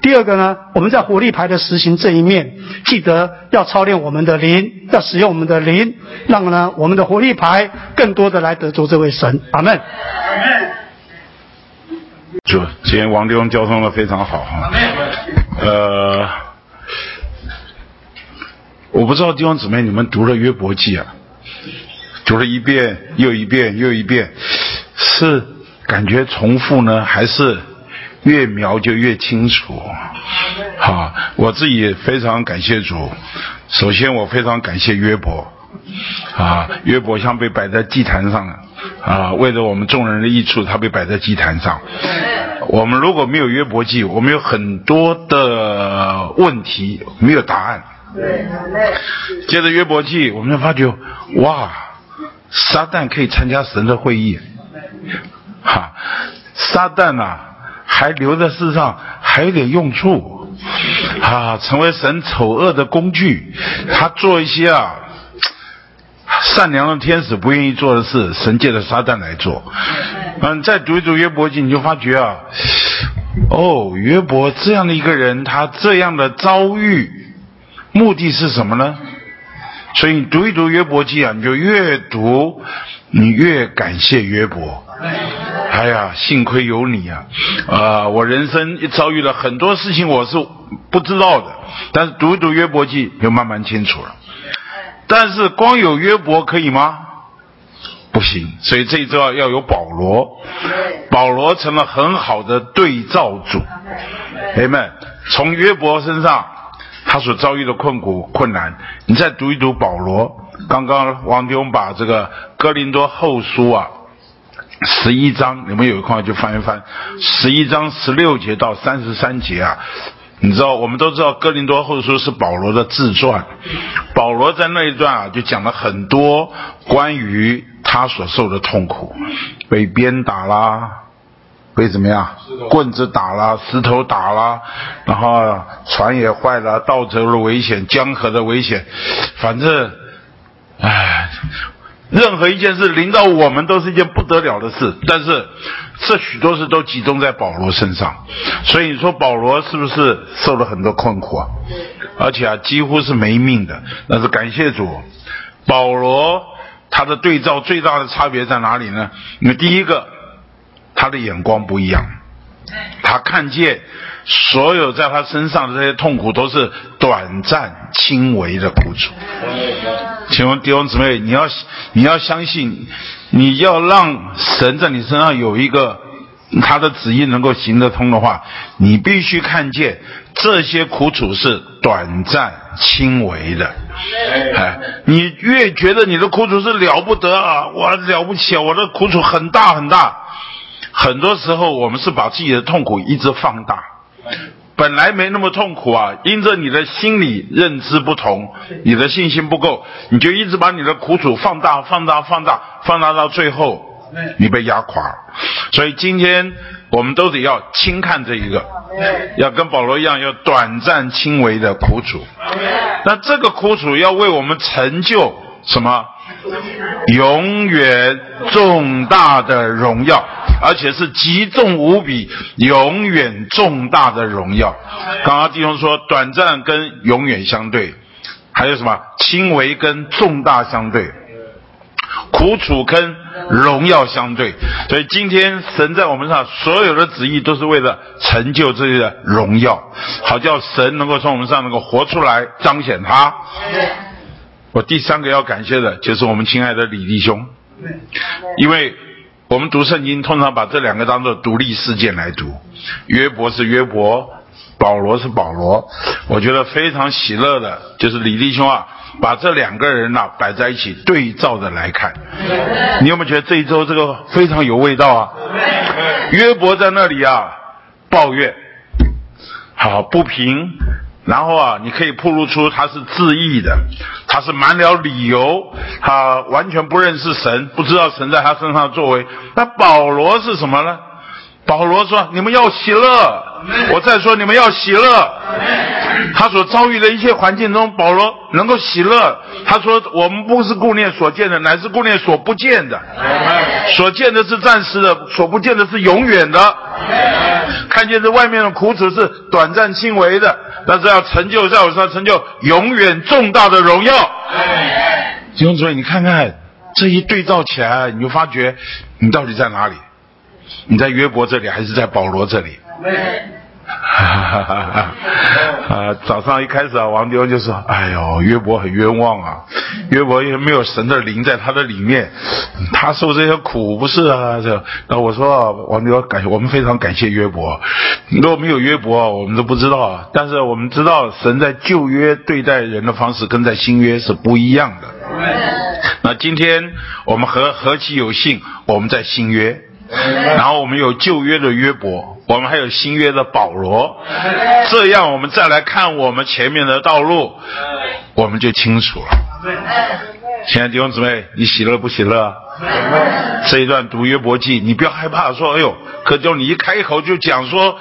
S1: 第二个呢，我们在火力牌的实行这一面，记得要操练我们的灵，要使用我们的灵，让呢我们的火力牌更多的来得着这位神。阿门。
S2: 主，今天王弟兄交通的非常好哈。呃，我不知道弟兄姊妹你们读了约伯记啊？读了一遍又一遍又一遍，是感觉重复呢，还是越描就越清楚？好，我自己非常感谢主。首先，我非常感谢约伯，啊，约伯像被摆在祭坛上了，啊，为了我们众人的益处，他被摆在祭坛上。我们如果没有约伯记，我们有很多的问题没有答案。接着约伯记，我们就发觉，哇！撒旦可以参加神的会议，哈，撒旦呐还留在世上还有点用处，啊，成为神丑恶的工具，他做一些啊善良的天使不愿意做的事，神借着撒旦来做。嗯，再读一读约伯记，你就发觉啊，哦，约伯这样的一个人，他这样的遭遇，目的是什么呢？所以你读一读约伯记啊，你就越读，你越感谢约伯。哎呀，幸亏有你啊！啊，我人生遭遇了很多事情，我是不知道的。但是读一读约伯记，就慢慢清楚了。但是光有约伯可以吗？不行。所以这一周要有保罗，保罗成了很好的对照组。朋友们，从约伯身上。他所遭遇的困苦困难，你再读一读保罗。刚刚王弟兄把这个哥林多后书啊，十一章，你们有空就翻一翻，十一章十六节到三十三节啊。你知道，我们都知道哥林多后书是保罗的自传，保罗在那一段啊，就讲了很多关于他所受的痛苦，被鞭打啦，被怎么样？棍子打啦，石头打啦，然后船也坏了，道泽的危险，江河的危险，反正，唉，任何一件事临到我们都是一件不得了的事。但是，这许多事都集中在保罗身上，所以你说保罗是不是受了很多困苦啊？而且啊，几乎是没命的。但是感谢主，保罗他的对照最大的差别在哪里呢？因为第一个。他的眼光不一样，他看见所有在他身上的这些痛苦都是短暂、轻微的苦楚。请问弟兄姊妹，你要你要相信，你要让神在你身上有一个他的旨意能够行得通的话，你必须看见这些苦楚是短暂、轻微的。哎，你越觉得你的苦楚是了不得啊，我了不起啊，我的苦楚很大很大。很多时候，我们是把自己的痛苦一直放大，本来没那么痛苦啊，因着你的心理认知不同，你的信心不够，你就一直把你的苦楚放大、放大、放大、放大到最后，你被压垮。所以今天我们都得要轻看这一个，要跟保罗一样，要短暂轻微的苦楚。那这个苦楚要为我们成就什么？永远重大的荣耀。而且是极重无比、永远重大的荣耀。刚刚弟兄说，短暂跟永远相对，还有什么轻微跟重大相对，苦楚跟荣耀相对。所以今天神在我们上所有的旨意，都是为了成就这些荣耀，好叫神能够从我们上能够活出来，彰显他。我第三个要感谢的就是我们亲爱的李弟兄，因为。我们读圣经，通常把这两个当做独立事件来读。约伯是约伯，保罗是保罗。我觉得非常喜乐的，就是李弟兄啊，把这两个人呐摆在一起对照着来看。你有没有觉得这一周这个非常有味道啊？约伯在那里啊抱怨，好不平。然后啊，你可以铺露出他是自义的，他是满了理由，他完全不认识神，不知道神在他身上作为。那保罗是什么呢？保罗说：“你们要喜乐。”我再说：“你们要喜乐。”他所遭遇的一切环境中，保罗能够喜乐。他说：“我们不是顾念所见的，乃是顾念所不见的。所见的是暂时的，所不见的是永远的。看见这外面的苦楚是短暂轻微的。”但是要成就在我身上成就永远重大的荣耀。弟兄姊妹，你看看这一对照起来，你就发觉你到底在哪里？你在约伯这里，还是在保罗这里？哈哈哈哈啊！早上一开始啊，王丢就说：“哎呦，约伯很冤枉啊！约伯因为没有神的灵在他的里面，他受这些苦不是啊？”这那我说，王丢感谢我们非常感谢约伯。如果没有约伯，我们都不知道。但是我们知道，神在旧约对待人的方式跟在新约是不一样的。那今天我们何何其有幸，我们在新约。然后我们有旧约的约伯，我们还有新约的保罗，这样我们再来看我们前面的道路，我们就清楚了。亲爱的弟兄姊妹，你喜乐不喜乐？这一段读约伯记，你不要害怕，说哎呦，可就你一开口就讲说，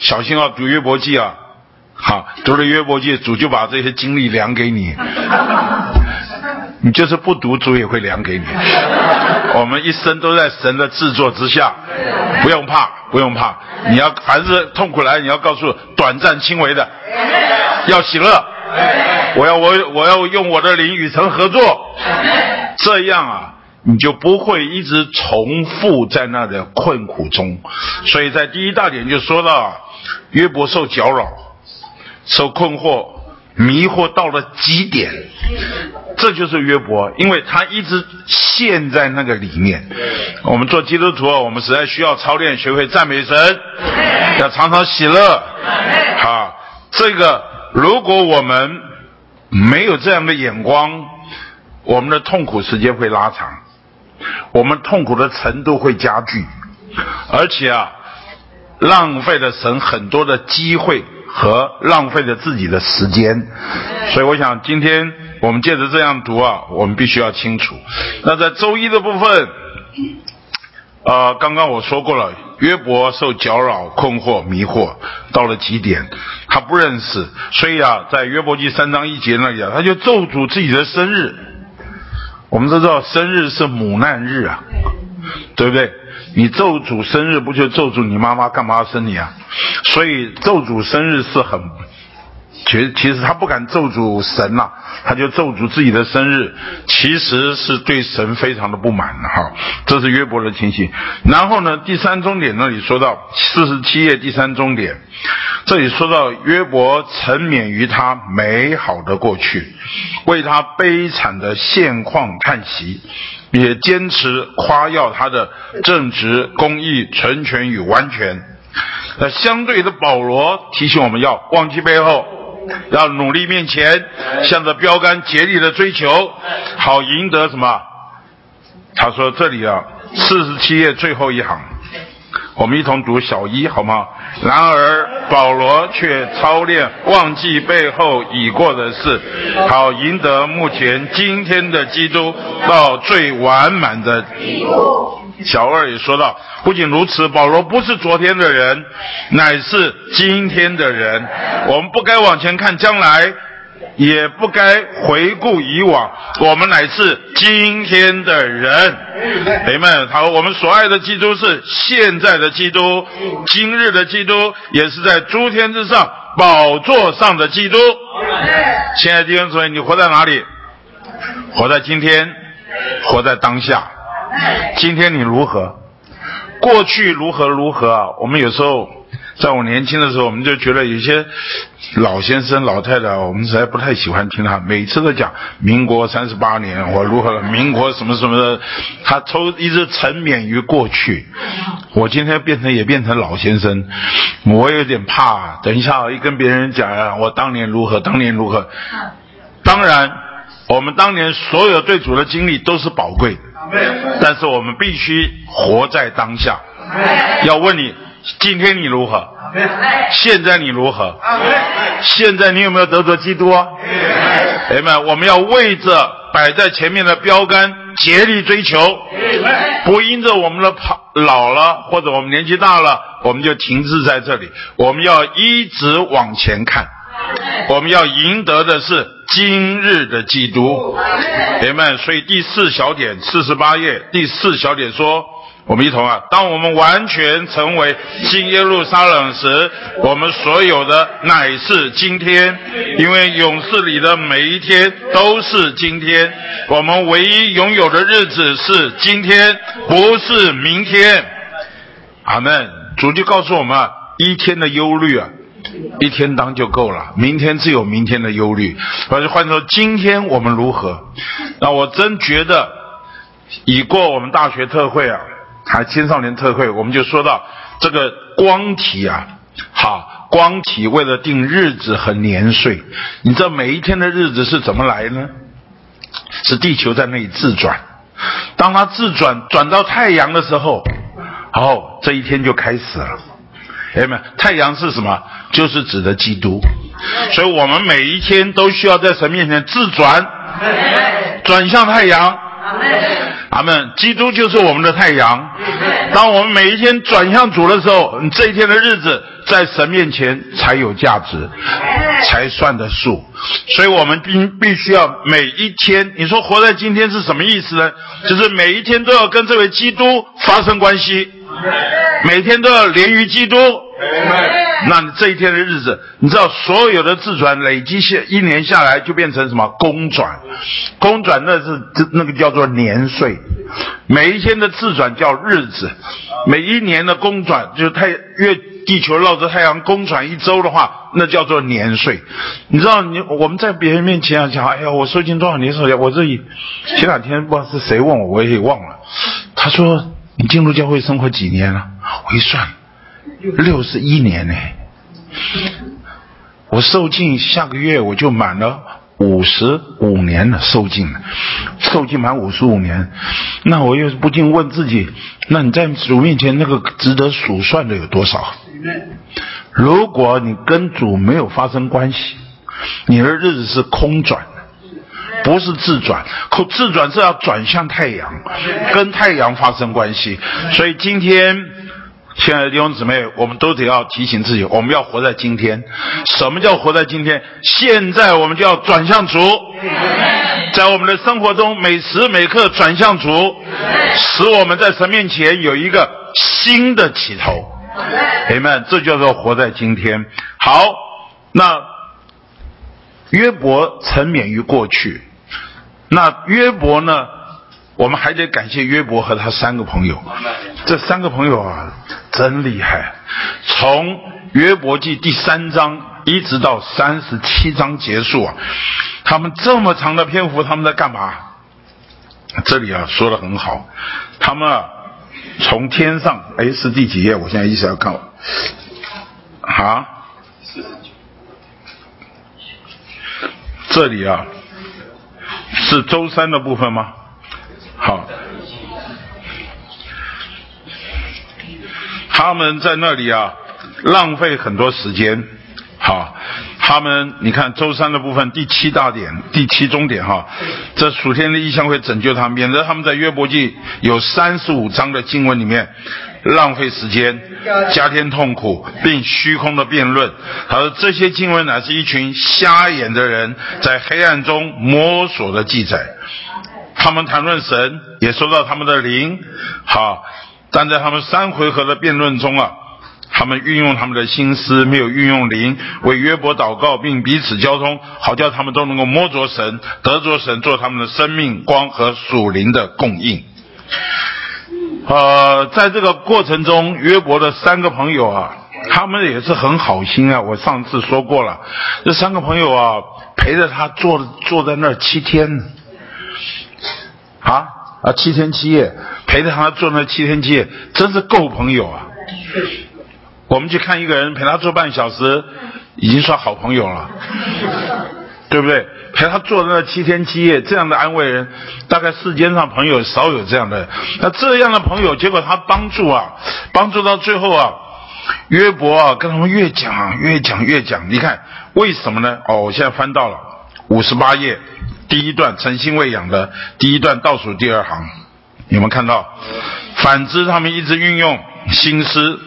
S2: 小心啊，读约伯记啊，好，读了约伯记，主就把这些经历量给你。你就是不读，主也会量给你。我们一生都在神的制作之下，不用怕，不用怕。你要凡是痛苦来，你要告诉短暂轻微的，要喜乐。我要我我要用我的灵与神合作，这样啊，你就不会一直重复在那的困苦中。所以在第一大点就说到，约伯受搅扰，受困惑。迷惑到了极点，这就是约伯，因为他一直陷在那个里面。我们做基督徒，我们实在需要操练，学会赞美神，要常常喜乐。好，这个如果我们没有这样的眼光，我们的痛苦时间会拉长，我们痛苦的程度会加剧，而且啊，浪费了神很多的机会。和浪费了自己的时间，所以我想今天我们借着这样读啊，我们必须要清楚。那在周一的部分，呃，刚刚我说过了，约伯受搅扰、困惑、迷惑，到了极点，他不认识，所以啊，在约伯记三章一节那里啊，他就咒诅自己的生日。我们都知道生日是母难日啊，对不对？你咒诅生日，不就咒诅你妈妈干嘛要生你啊？所以咒诅生日是很。其实，其实他不敢咒诅神呐，他就咒诅自己的生日，其实是对神非常的不满哈。这是约伯的情形。然后呢，第三终点那里说到四十七页第三终点，这里说到约伯沉湎于他美好的过去，为他悲惨的现况叹息，也坚持夸耀他的正直、公义、成全与完全。那相对的，保罗提醒我们要忘记背后。要努力面前，向着标杆竭力的追求，好赢得什么？他说这里啊，四十七页最后一行，我们一同读小一好吗？然而保罗却操练忘记背后已过的事，好赢得目前今天的基督到最完满的地步。小二也说到，不仅如此，保罗不是昨天的人，乃是今天的人。我们不该往前看将来，也不该回顾以往。我们乃是今天的人。朋友们，好，我们所爱的基督是现在的基督，今日的基督，也是在诸天之上宝座上的基督。亲爱的弟兄姊妹，你活在哪里？活在今天，活在当下。今天你如何？过去如何如何啊？我们有时候，在我年轻的时候，我们就觉得有些老先生、老太太，我们实在不太喜欢听他，每次都讲民国三十八年我如何了，民国什么什么的，他抽一直沉湎于过去。我今天变成也变成老先生，我有点怕。等一下一跟别人讲啊，我当年如何，当年如何。当然，我们当年所有对主的经历都是宝贵的。但是我们必须活在当下。要问你，今天你如何？现在你如何？现在你有没有得着基督啊？朋友们，我们要为着摆在前面的标杆竭力追求，不因着我们的跑老了或者我们年纪大了，我们就停滞在这里。我们要一直往前看。我们要赢得的是今日的基督，朋友们。所以第四小点，四十八页第四小点说，我们一同啊，当我们完全成为新耶路撒冷时，我们所有的乃是今天，因为勇士里的每一天都是今天。我们唯一拥有的日子是今天，不是明天。阿门。主就告诉我们啊，一天的忧虑啊。一天当就够了，明天自有明天的忧虑。或者换说，今天我们如何？那我真觉得，已过我们大学特会啊，还青少年特会，我们就说到这个光体啊，好，光体为了定日子和年岁，你知道每一天的日子是怎么来呢？是地球在那里自转，当它自转转到太阳的时候，哦，这一天就开始了。哎们，太阳是什么？就是指的基督。所以我们每一天都需要在神面前自转，转向太阳。阿门。基督就是我们的太阳。当我们每一天转向主的时候，你这一天的日子在神面前才有价值，才算得数。所以我们必必须要每一天。你说活在今天是什么意思呢？就是每一天都要跟这位基督发生关系，每天都要连于基督。那你这一天的日子，你知道所有的自转累积下一年下来就变成什么公转？公转那是那个叫做年岁，每一天的自转叫日子，每一年的公转就是太月地球绕着太阳公转一周的话，那叫做年岁。你知道你我们在别人面前讲，哎呀，我受尽多少年受教，我这里前两天不知道是谁问我，我也忘了。他说你进入教会生活几年了？我一算。六十一年呢，我受尽下个月我就满了五十五年了，受尽了，受尽满五十五年，那我又不禁问自己，那你在主面前那个值得数算的有多少？如果你跟主没有发生关系，你的日子是空转，不是自转，可自转是要转向太阳，跟太阳发生关系，所以今天。亲爱的弟兄姊妹，我们都得要提醒自己，我们要活在今天。什么叫活在今天？现在我们就要转向主，在我们的生活中每时每刻转向主，使我们在神面前有一个新的起头。朋友们，这叫做活在今天。好，那约伯沉湎于过去，那约伯呢？我们还得感谢约伯和他三个朋友，这三个朋友啊，真厉害！从约伯记第三章一直到三十七章结束啊，他们这么长的篇幅，他们在干嘛？这里啊说的很好，他们啊从天上，哎是第几页？我现在一直要看，啊，这里啊是周三的部分吗？好，他们在那里啊，浪费很多时间。好，他们你看周三的部分第七大点、第七中点哈，这属天的意象会拯救他，免得他们在约伯记有三十五章的经文里面浪费时间、加添痛苦，并虚空的辩论。他说这些经文乃是一群瞎眼的人在黑暗中摸索的记载。他们谈论神，也说到他们的灵，好，但在他们三回合的辩论中啊，他们运用他们的心思，没有运用灵，为约伯祷告，并彼此交通，好叫他们都能够摸着神，得着神做他们的生命光和属灵的供应。呃，在这个过程中，约伯的三个朋友啊，他们也是很好心啊。我上次说过了，这三个朋友啊，陪着他坐坐在那儿七天。啊啊！七天七夜陪着他做那七天七夜，真是够朋友啊！我们去看一个人陪他做半小时，已经算好朋友了，对不对？陪他做那七天七夜，这样的安慰人，大概世间上朋友少有这样的。那这样的朋友，结果他帮助啊，帮助到最后啊，约伯啊，跟他们越讲越讲越讲。你看为什么呢？哦，我现在翻到了五十八页。第一段诚心喂养的第一段倒数第二行，你们看到？反之，他们一直运用心思，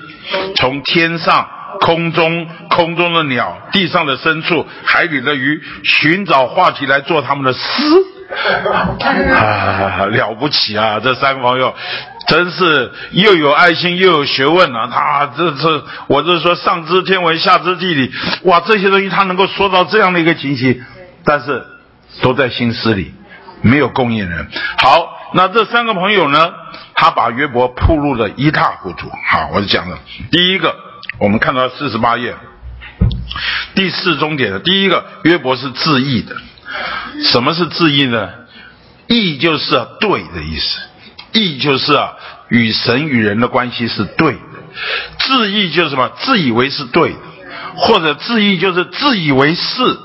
S2: 从天上、空中、空中的鸟、地上的牲畜、海里的鱼，寻找话题来做他们的诗。啊，了不起啊！这三个朋友真是又有爱心又有学问啊！他这这，我是说上知天文下知地理，哇，这些东西他能够说到这样的一个情形，但是。都在心思里，没有供应人。好，那这三个朋友呢？他把约伯铺路的一塌糊涂。好，我就讲了。第一个，我们看到四十八页，第四终点的第一个，约伯是自义的。什么是自义呢？义就是对的意思，义就是啊，与神与人的关系是对的。自义就是什么？自以为是对的，或者自义就是自以为是。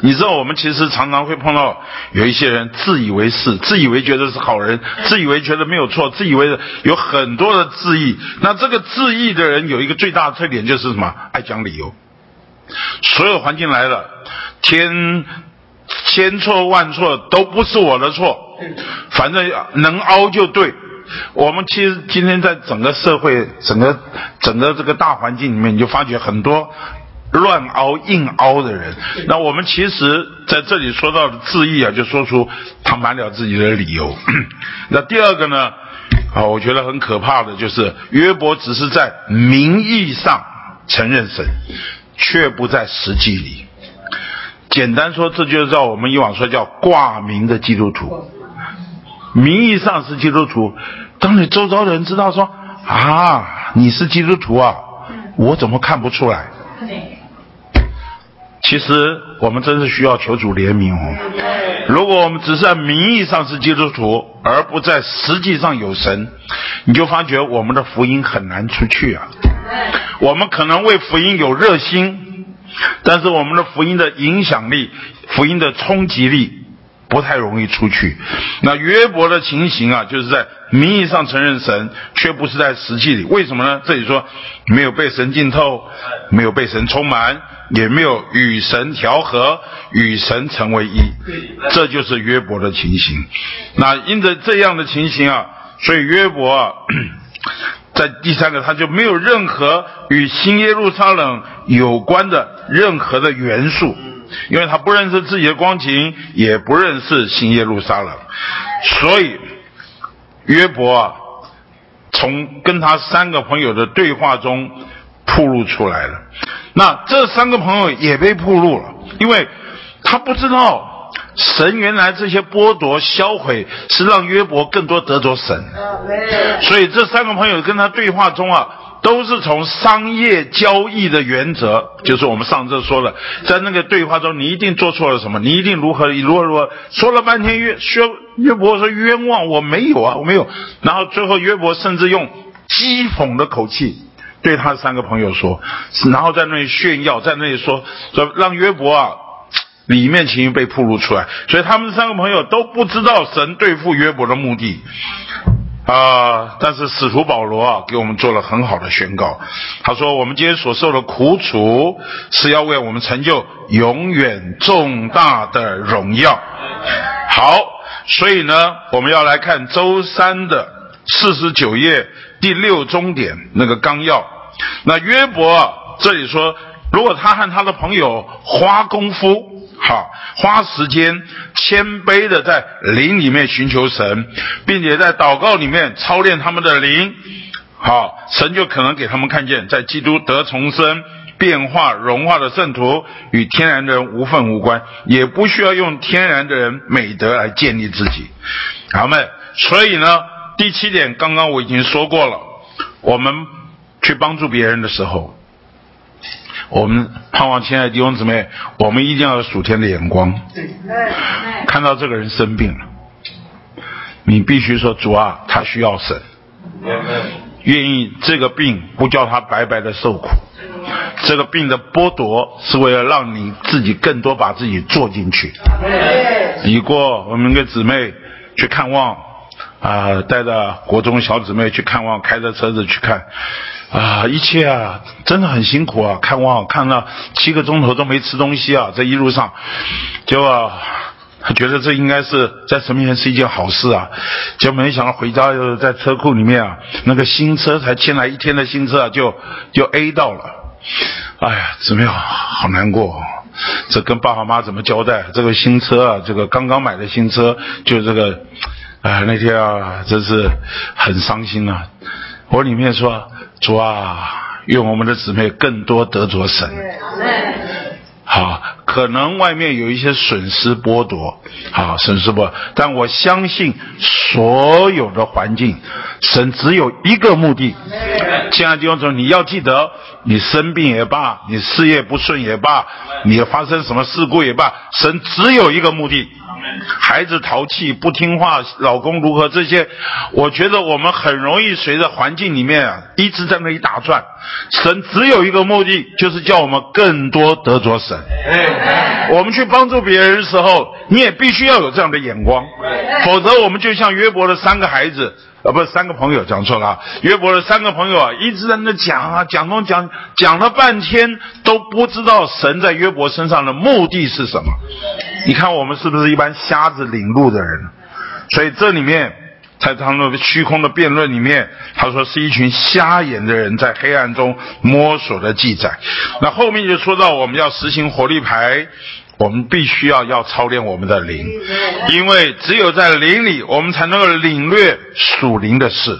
S2: 你知道，我们其实常常会碰到有一些人自以为是，自以为觉得是好人，自以为觉得没有错，自以为有很多的自意。那这个自意的人有一个最大的特点就是什么？爱讲理由。所有环境来了，天千错万错都不是我的错，反正能凹就对。我们其实今天在整个社会、整个整个这个大环境里面，你就发觉很多。乱凹硬凹的人，那我们其实在这里说到的自义啊，就说出他满了自己的理由。那第二个呢，啊，我觉得很可怕的就是约伯只是在名义上承认神，却不在实际里。简单说，这就是叫我们以往说叫挂名的基督徒，名义上是基督徒，当你周遭的人知道说啊，你是基督徒啊，我怎么看不出来？其实我们真是需要求主怜悯哦。如果我们只是在名义上是基督徒，而不在实际上有神，你就发觉我们的福音很难出去啊。我们可能为福音有热心，但是我们的福音的影响力、福音的冲击力。不太容易出去。那约伯的情形啊，就是在名义上承认神，却不是在实际里。为什么呢？这里说没有被神浸透，没有被神充满，也没有与神调和，与神成为一。这就是约伯的情形。那因着这样的情形啊，所以约伯啊，在第三个，他就没有任何与新耶路撒冷有关的任何的元素，因为他不认识自己的光景，也不认识新耶路撒冷，所以约伯啊，从跟他三个朋友的对话中铺露出来了。那这三个朋友也被铺露了，因为他不知道。神原来这些剥夺、销毁，是让约伯更多得着神。所以这三个朋友跟他对话中啊，都是从商业交易的原则，就是我们上次说的，在那个对话中，你一定做错了什么，你一定如何如何如何，说了半天约约约伯说冤枉，我没有啊，我没有。然后最后约伯甚至用讥讽的口气对他三个朋友说，然后在那里炫耀，在那里说说让约伯啊。里面情绪被暴露出来，所以他们三个朋友都不知道神对付约伯的目的啊。但是使徒保罗啊，给我们做了很好的宣告。他说：“我们今天所受的苦楚，是要为我们成就永远重大的荣耀。”好，所以呢，我们要来看周三的四十九页第六终点那个纲要。那约伯这里说，如果他和他的朋友花功夫。好，花时间谦卑的在灵里面寻求神，并且在祷告里面操练他们的灵。好，神就可能给他们看见，在基督得重生、变化、融化的圣徒与天然的人无份无关，也不需要用天然的人美德来建立自己。好们，所以呢，第七点刚刚我已经说过了，我们去帮助别人的时候。我们盼望亲爱的弟兄姊妹，我们一定要有属天的眼光。看到这个人生病了，你必须说主啊，他需要神，愿意这个病不叫他白白的受苦。这个病的剥夺是为了让你自己更多把自己做进去。已过，我们跟姊妹去看望啊，带着国中小姊妹去看望，开着车子去看。啊，一切啊，真的很辛苦啊！看望看了七个钟头都没吃东西啊，在一路上，结果觉得这应该是在神面前是一件好事啊，结果没想到回家又在车库里面啊，那个新车才牵来一天的新车啊，就就 A 到了，哎呀，怎么样？好难过，这跟爸爸妈妈怎么交代？这个新车啊，这个刚刚买的新车，就这个，哎，那天啊，真是很伤心啊。我里面说。主啊，愿我们的姊妹更多得着神。好，可能外面有一些损失剥夺，好损失不？但我相信所有的环境，神只有一个目的。亲爱的弟兄姊妹，你要记得，你生病也罢，你事业不顺也罢，你发生什么事故也罢，神只有一个目的。孩子淘气不听话，老公如何这些？我觉得我们很容易随着环境里面啊，一直在那里打转。神只有一个目的，就是叫我们更多得着神。我们去帮助别人的时候，你也必须要有这样的眼光，否则我们就像约伯的三个孩子。啊，不是三个朋友讲错了。约伯的三个朋友啊，一直在那讲啊，讲东讲，讲了半天都不知道神在约伯身上的目的是什么。你看我们是不是一般瞎子领路的人？所以这里面在他们虚空的辩论里面，他说是一群瞎眼的人在黑暗中摸索的记载。那后面就说到我们要实行活力牌。我们必须要要操练我们的灵，因为只有在灵里，我们才能够领略属灵的事。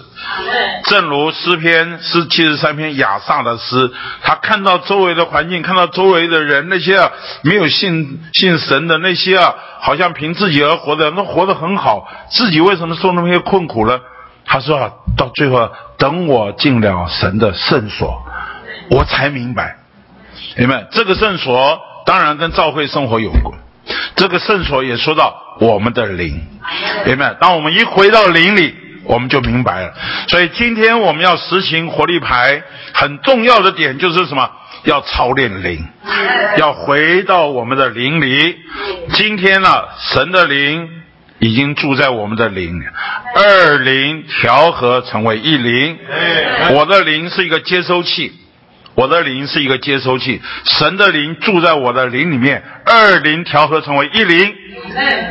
S2: 正如诗篇诗七十三篇雅萨的诗，他看到周围的环境，看到周围的人，那些啊没有信信神的那些啊，好像凭自己而活的，那活得很好，自己为什么受那么些困苦呢？他说啊，到最后等我进了神的圣所，我才明白，明白这个圣所。当然跟教会生活有关，这个圣所也说到我们的灵，明白？当我们一回到灵里，我们就明白了。所以今天我们要实行活力牌，很重要的点就是什么？要操练灵，要回到我们的灵里。今天呢，神的灵已经住在我们的灵，二灵调和成为一灵。我的灵是一个接收器。我的灵是一个接收器，神的灵住在我的灵里面，二灵调和成为一灵。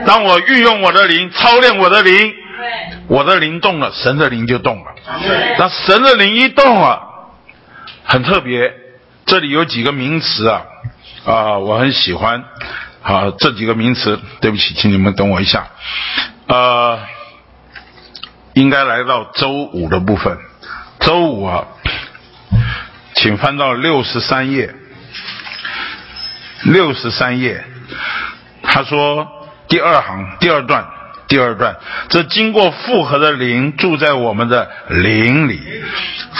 S2: 当我运用我的灵操练我的灵，我的灵动了，神的灵就动了。那神的灵一动了，很特别。这里有几个名词啊，啊，我很喜欢。好，这几个名词，对不起，请你们等我一下。呃，应该来到周五的部分。周五啊，请翻到六十三页。六十三页，他说第二行第二段第二段，这经过复合的灵住在我们的灵里，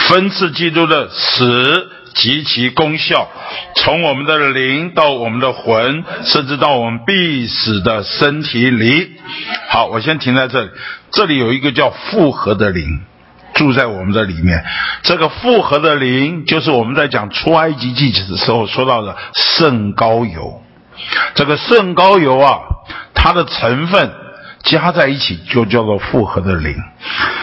S2: 分赐基督的死及其功效，从我们的灵到我们的魂，甚至到我们必死的身体里。好，我先停在这里。这里有一个叫复合的灵。住在我们的里面，这个复合的灵就是我们在讲出埃及记的时候说到的圣膏油。这个圣膏油啊，它的成分加在一起就叫做复合的灵。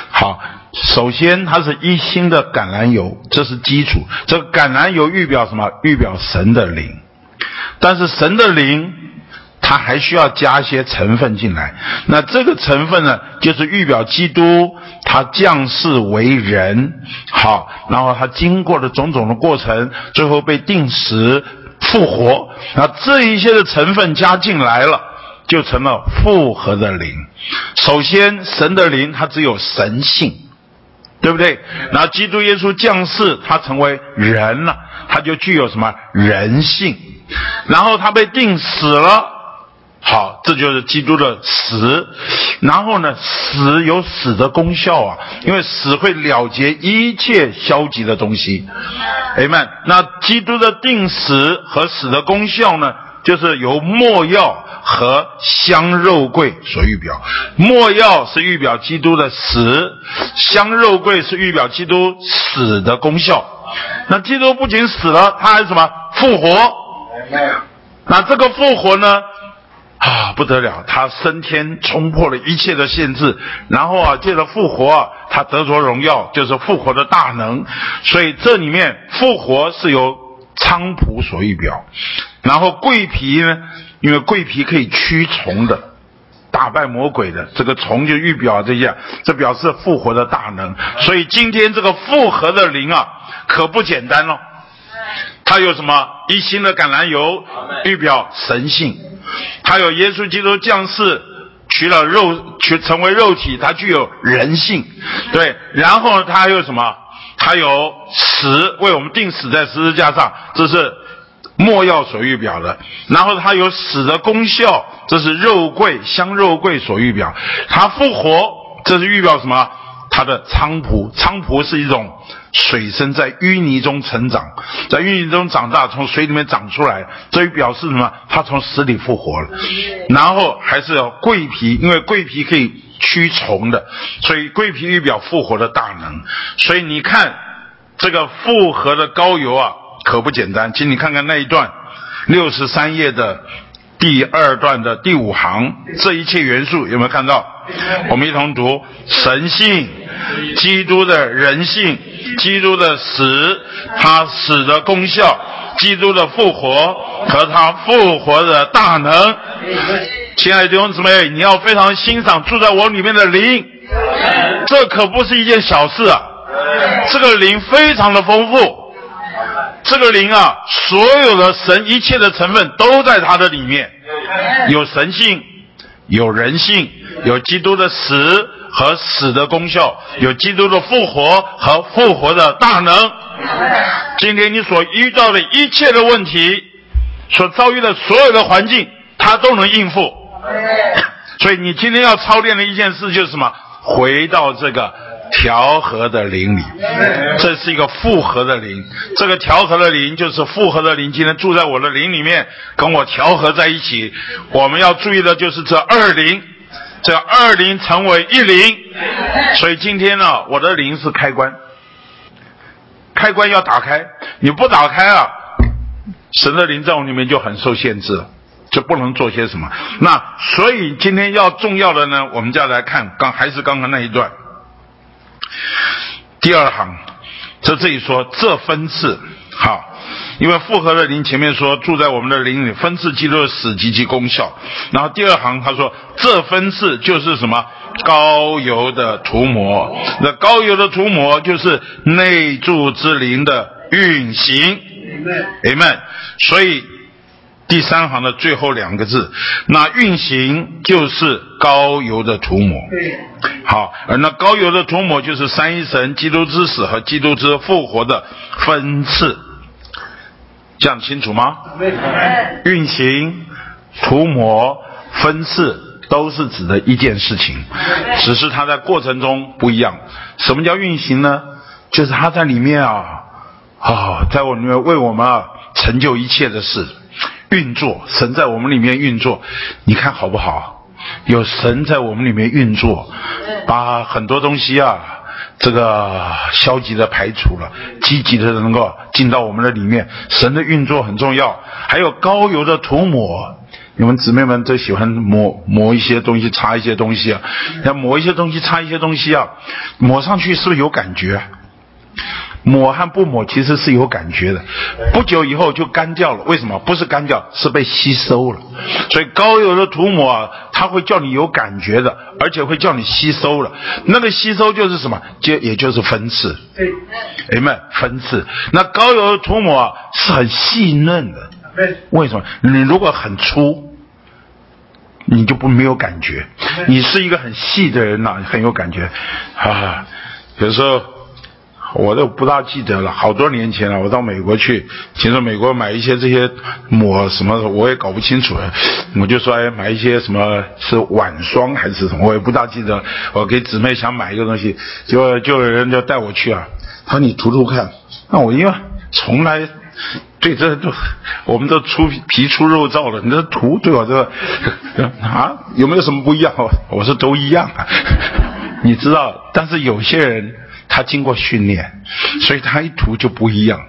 S2: 好，首先它是一星的橄榄油，这是基础。这个橄榄油预表什么？预表神的灵。但是神的灵。它还需要加一些成分进来，那这个成分呢，就是预表基督他降世为人，好，然后他经过了种种的过程，最后被定死复活，那这一些的成分加进来了，就成了复合的灵。首先，神的灵它只有神性，对不对？然后基督耶稣降世，他成为人了，他就具有什么人性，然后他被定死了。好，这就是基督的死。然后呢，死有死的功效啊，因为死会了结一切消极的东西。哎们，那基督的定死和死的功效呢，就是由墨药和香肉桂所预表。墨药是预表基督的死，香肉桂是预表基督死的功效。那基督不仅死了，他还什么复活？那这个复活呢？啊，不得了！他升天，冲破了一切的限制，然后啊，借着复活，他得着荣耀，就是复活的大能。所以这里面复活是由菖蒲所预表，然后桂皮呢，因为桂皮可以驱虫的，打败魔鬼的，这个虫就预表这些，这表示复活的大能。所以今天这个复活的灵啊，可不简单喽。它有什么？一星的橄榄油预表神性。他有耶稣基督降世，取了肉，取成为肉体，他具有人性，对。然后他还有什么？他有死，为我们定死在十字架上，这是莫药所预表的。然后他有死的功效，这是肉桂香肉桂所预表。他复活，这是预表什么？他的菖蒲，菖蒲是一种水生在淤泥中成长，在淤泥中长大，从水里面长出来，这就表示什么？他从死里复活了。然后还是要桂皮，因为桂皮可以驱虫的，所以桂皮预表复活的大能。所以你看这个复合的膏油啊，可不简单。请你看看那一段六十三页的。第二段的第五行，这一切元素有没有看到？我们一同读：神性、基督的人性、基督的死、他死的功效、基督的复活和他复活的大能。亲爱的弟兄姊妹，你要非常欣赏住在我里面的灵，这可不是一件小事啊！这个灵非常的丰富。这个灵啊，所有的神一切的成分都在它的里面，有神性，有人性，有基督的死和死的功效，有基督的复活和复活的大能。今天你所遇到的一切的问题，所遭遇的所有的环境，他都能应付。所以你今天要操练的一件事就是什么？回到这个。调和的灵里，这是一个复合的灵。这个调和的灵就是复合的灵，今天住在我的灵里面，跟我调和在一起。我们要注意的就是这二灵，这二灵成为一灵。所以今天呢，我的灵是开关，开关要打开，你不打开啊，神的灵在我里面就很受限制，就不能做些什么。那所以今天要重要的呢，我们就要来看刚还是刚刚那一段。第二行，这这里说这分次，好，因为复合的灵前面说住在我们的灵里，分次记录的死及其功效。然后第二行他说这分次就是什么高油的涂抹，那高油的涂抹就是内住之灵的运行。Amen。所以。第三行的最后两个字，那运行就是高油的涂抹。对好，而那高油的涂抹就是三一神基督之死和基督之复活的分次，讲清楚吗？运行、涂抹、分次都是指的一件事情，只是它在过程中不一样。什么叫运行呢？就是它在里面啊，啊，在我里面为我们啊成就一切的事。运作，神在我们里面运作，你看好不好？有神在我们里面运作，把很多东西啊，这个消极的排除了，积极的能够进到我们的里面。神的运作很重要，还有高油的涂抹，你们姊妹们都喜欢抹抹一些东西，擦一些东西啊，要抹一些东西，擦一些东西啊，抹上去是不是有感觉？抹和不抹其实是有感觉的，不久以后就干掉了。为什么？不是干掉，是被吸收了。所以膏油的涂抹啊，它会叫你有感觉的，而且会叫你吸收了。那个吸收就是什么？就也就是分次。哎们，分次。那膏油的涂抹啊，是很细嫩的。为什么？你如果很粗，你就不没有感觉。你是一个很细的人呐，很有感觉啊。有时候。我都不大记得了，好多年前了。我到美国去，听说美国买一些这些抹什么，我也搞不清楚。我就说，哎，买一些什么是晚霜还是什么，我也不大记得。我给姊妹想买一个东西，就就有人就带我去啊。他说你涂涂看。那我因为从来对这都，我们都出皮出肉燥了，你这涂对我这啊有没有什么不一样？我说都一样。你知道，但是有些人。他经过训练，所以他一涂就不一样。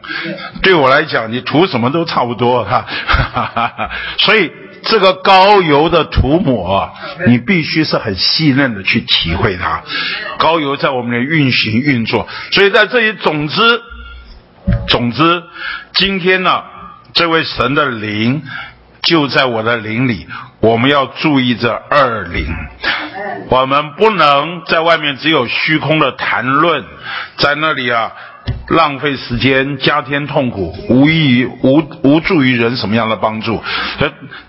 S2: 对我来讲，你涂什么都差不多哈。哈,哈,哈所以这个高油的涂抹，你必须是很细嫩的去体会它。高油在我们的运行运作，所以在这里，总之，总之，今天呢，这位神的灵就在我的灵里，我们要注意这二灵。我们不能在外面只有虚空的谈论，在那里啊浪费时间，加添痛苦，无益于无无助于人什么样的帮助？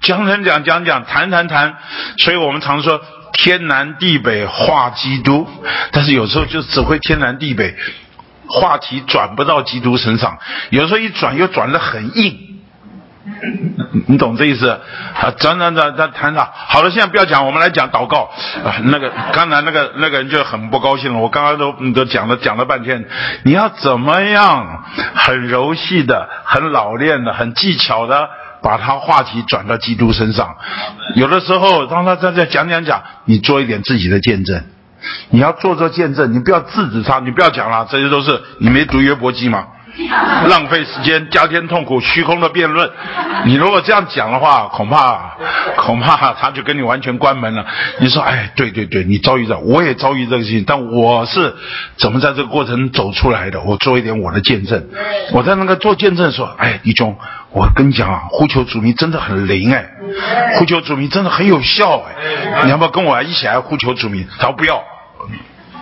S2: 讲讲讲讲讲，谈谈谈，所以我们常说天南地北话基督，但是有时候就只会天南地北，话题转不到基督身上，有时候一转又转得很硬。你懂这意思啊？讲讲讲讲谈啥，好了，现在不要讲，我们来讲祷告啊。那个刚才那个那个人就很不高兴了。我刚刚都都讲了讲了半天，你要怎么样很柔细的、很老练的、很技巧的把他话题转到基督身上？有的时候当他在这讲讲讲，你做一点自己的见证，你要做做见证，你不要制止他，你不要讲了，这些都是你没读约伯记吗？浪费时间，加添痛苦，虚空的辩论。你如果这样讲的话，恐怕恐怕他就跟你完全关门了。你说，哎，对对对，你遭遇着，我也遭遇这个事情，但我是怎么在这个过程走出来的？我做一点我的见证。我在那个做见证说，哎，弟兄，我跟你讲啊，呼求主名真的很灵哎，呼求主名真的很有效哎，你要不要跟我一起来呼求主名？他说不要。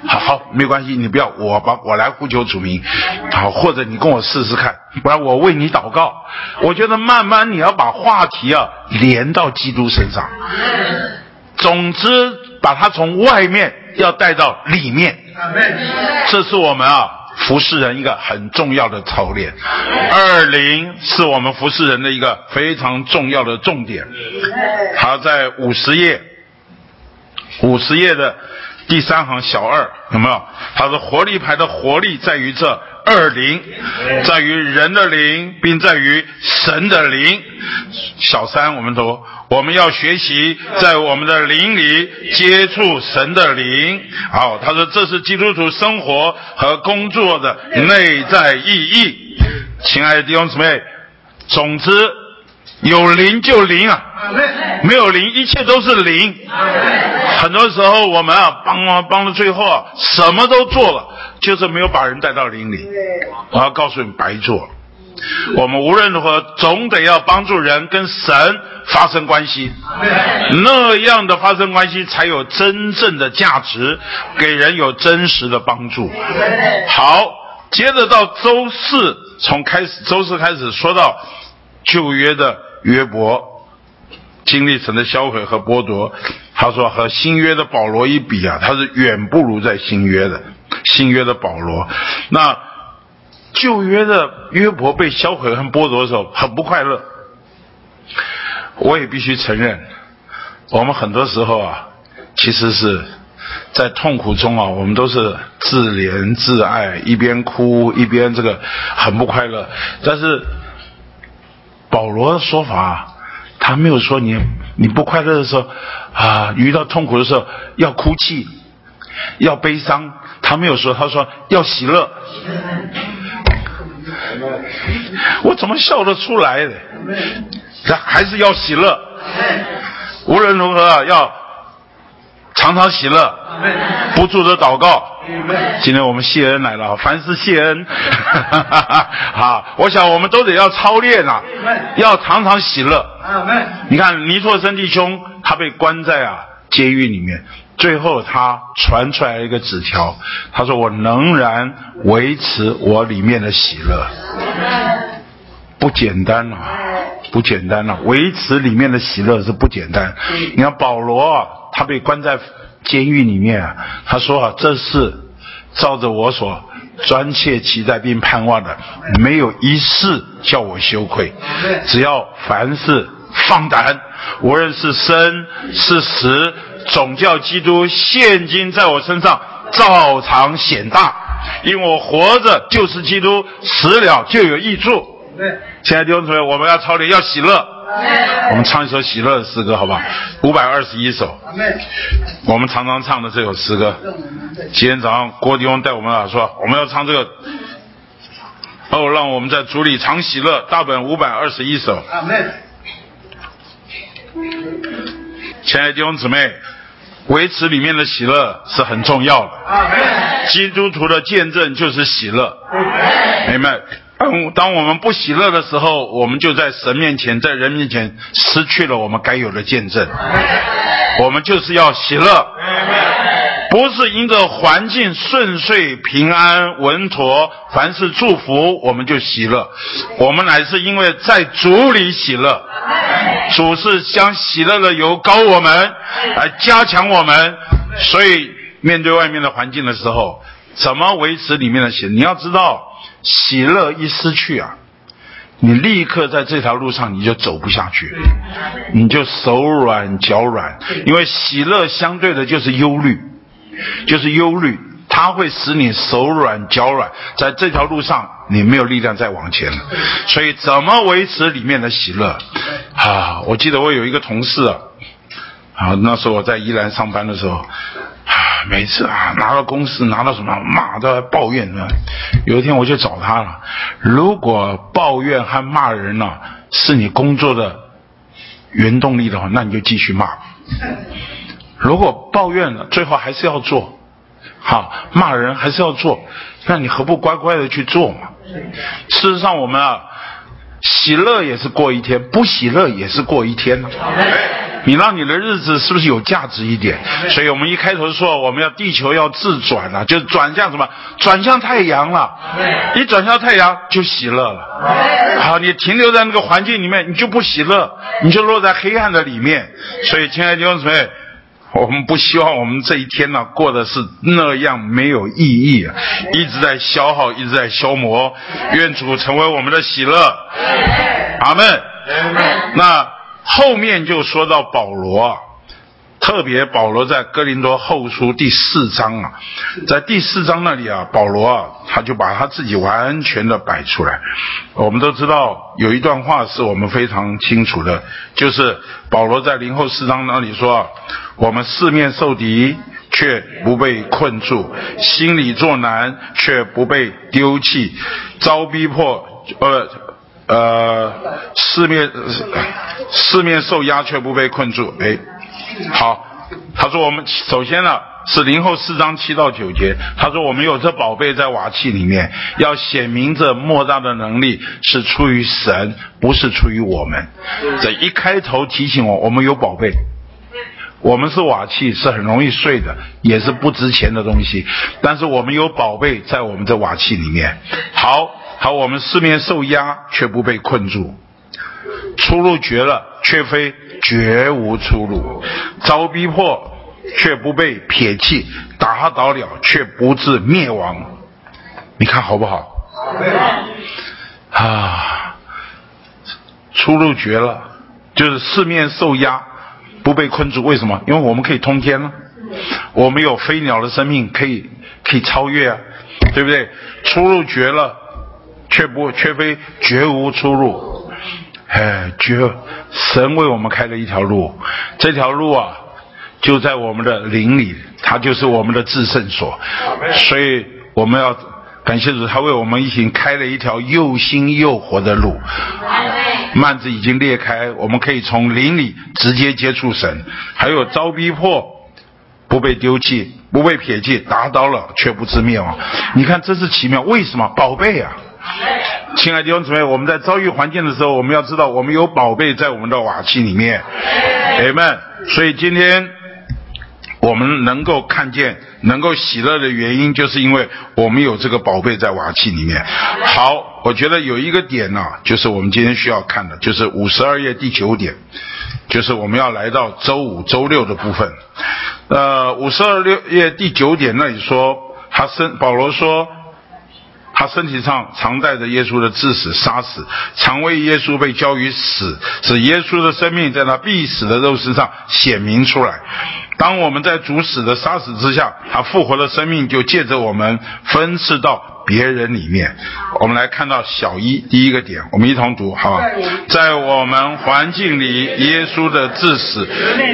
S2: 好好，没关系，你不要我帮我来呼求主名，好，或者你跟我试试看，不然我为你祷告。我觉得慢慢你要把话题啊连到基督身上，总之把它从外面要带到里面，这是我们啊服侍人一个很重要的操练。二零是我们服侍人的一个非常重要的重点。好，在五十页，五十页的。第三行小二有没有？他说活力牌的活力在于这二灵，在于人的灵，并在于神的灵。小三我们读，我们要学习在我们的灵里接触神的灵。好，他说这是基督徒生活和工作的内在意义。亲爱的弟兄姊妹，总之。有灵就灵啊，没有灵一切都是灵。很多时候我们啊帮啊帮到最后啊什么都做了，就是没有把人带到灵里。我要告诉你白做，我们无论如何总得要帮助人跟神发生关系，那样的发生关系才有真正的价值，给人有真实的帮助。好，接着到周四，从开始周四开始说到旧约的约伯。经历神的销毁和剥夺，他说和新约的保罗一比啊，他是远不如在新约的。新约的保罗，那旧约的约伯被销毁和剥夺的时候，很不快乐。我也必须承认，我们很多时候啊，其实是在痛苦中啊，我们都是自怜自爱，一边哭一边这个很不快乐。但是保罗的说法。他没有说你你不快乐的时候啊，遇到痛苦的时候要哭泣，要悲伤。他没有说，他说要喜乐。我怎么笑得出来的？还是要喜乐。无论如何要常常喜乐，不住的祷告。今天我们谢恩来了，凡事谢恩。好，我想我们都得要操练啊，要常常喜乐。你看尼托生弟兄，他被关在啊监狱里面，最后他传出来一个纸条，他说：“我仍然维持我里面的喜乐。”不简单啊，不简单啊，维持里面的喜乐是不简单。你看保罗，他被关在。监狱里面，啊他说啊，这是照着我所专切期待并盼望的，没有一事叫我羞愧。只要凡事放胆，无论是生是死，总叫基督现今在我身上照常显大。因为我活着就是基督，死了就有益处。亲爱的弟兄姊妹，我们要操练，要喜乐。我们唱一首喜乐的诗歌，好不好？五百二十一首。我们常常唱的这首诗歌。今天早上郭迪翁带我们啊说，我们要唱这个。哦，让我们在主里常喜乐。大本五百二十一首。亲爱的弟兄姊妹，维持里面的喜乐是很重要的。基督徒的见证就是喜乐。明白。当当我们不喜乐的时候，我们就在神面前，在人面前失去了我们该有的见证。我们就是要喜乐，不是因着环境顺遂、平安、稳妥，凡是祝福我们就喜乐。我们乃是因为在主里喜乐，主是将喜乐的油膏我们，来加强我们。所以面对外面的环境的时候，怎么维持里面的喜？你要知道。喜乐一失去啊，你立刻在这条路上你就走不下去，你就手软脚软，因为喜乐相对的就是忧虑，就是忧虑，它会使你手软脚软，在这条路上你没有力量再往前了。所以怎么维持里面的喜乐啊？我记得我有一个同事啊，啊，那时候我在宜兰上班的时候。每次啊，拿到公司拿到什么骂都抱怨呢。有一天我去找他了。如果抱怨和骂人呢是你工作的原动力的话，那你就继续骂。如果抱怨了，最后还是要做，好骂人还是要做，那你何不乖乖的去做嘛？事实上，我们啊，喜乐也是过一天，不喜乐也是过一天呢。你让你的日子是不是有价值一点？所以我们一开头说我们要地球要自转了，就转向什么？转向太阳了。一转向太阳就喜乐了。好，你停留在那个环境里面，你就不喜乐，你就落在黑暗的里面。所以，亲爱的弟兄姊妹，我们不希望我们这一天呢过的是那样没有意义，一直在消耗，一直在消磨。愿主成为我们的喜乐。阿门。那。后面就说到保罗，特别保罗在哥林多后书第四章啊，在第四章那里啊，保罗啊，他就把他自己完全的摆出来。我们都知道有一段话是我们非常清楚的，就是保罗在零后四章那里说：“我们四面受敌，却不被困住；心里作难，却不被丢弃；遭逼迫，呃。”呃，四面四面受压却不被困住，哎，好，他说我们首先呢，是零后四章七到九节，他说我们有这宝贝在瓦器里面，要显明这莫大的能力是出于神，不是出于我们。这一开头提醒我，我们有宝贝。我们是瓦器，是很容易碎的，也是不值钱的东西。但是我们有宝贝在我们的瓦器里面。好，好，我们四面受压，却不被困住；出路绝了，却非绝无出路；遭逼迫，却不被撇弃；打倒了，却不致灭亡。你看好不好？啊，出路绝了，就是四面受压。不被困住，为什么？因为我们可以通天了，我们有飞鸟的生命，可以可以超越啊，对不对？出路绝了，却不却非绝无出路，哎，绝！神为我们开了一条路，这条路啊，就在我们的灵里，它就是我们的至圣所，所以我们要。感谢主，他为我们一行开了一条又新又活的路。幔子已经裂开，我们可以从灵里直接接触神。还有遭逼迫，不被丢弃，不被撇弃，打倒了却不致灭亡。你看，这是奇妙。为什么？宝贝啊！亲爱的弟兄姊妹，我们在遭遇环境的时候，我们要知道，我们有宝贝在我们的瓦器里面。Amen。所以今天。我们能够看见、能够喜乐的原因，就是因为我们有这个宝贝在瓦器里面。好，我觉得有一个点呢，就是我们今天需要看的，就是五十二页第九点，就是我们要来到周五、周六的部分。呃，五十二六页第九点那里说，他身保罗说。他身体上常带着耶稣的致死、杀死，常为耶稣被交于死，使耶稣的生命在他必死的肉身上显明出来。当我们在主死的杀死之下，他复活的生命就借着我们分赐到。别人里面，我们来看到小一第一个点，我们一同读好吧。在我们环境里，耶稣的致死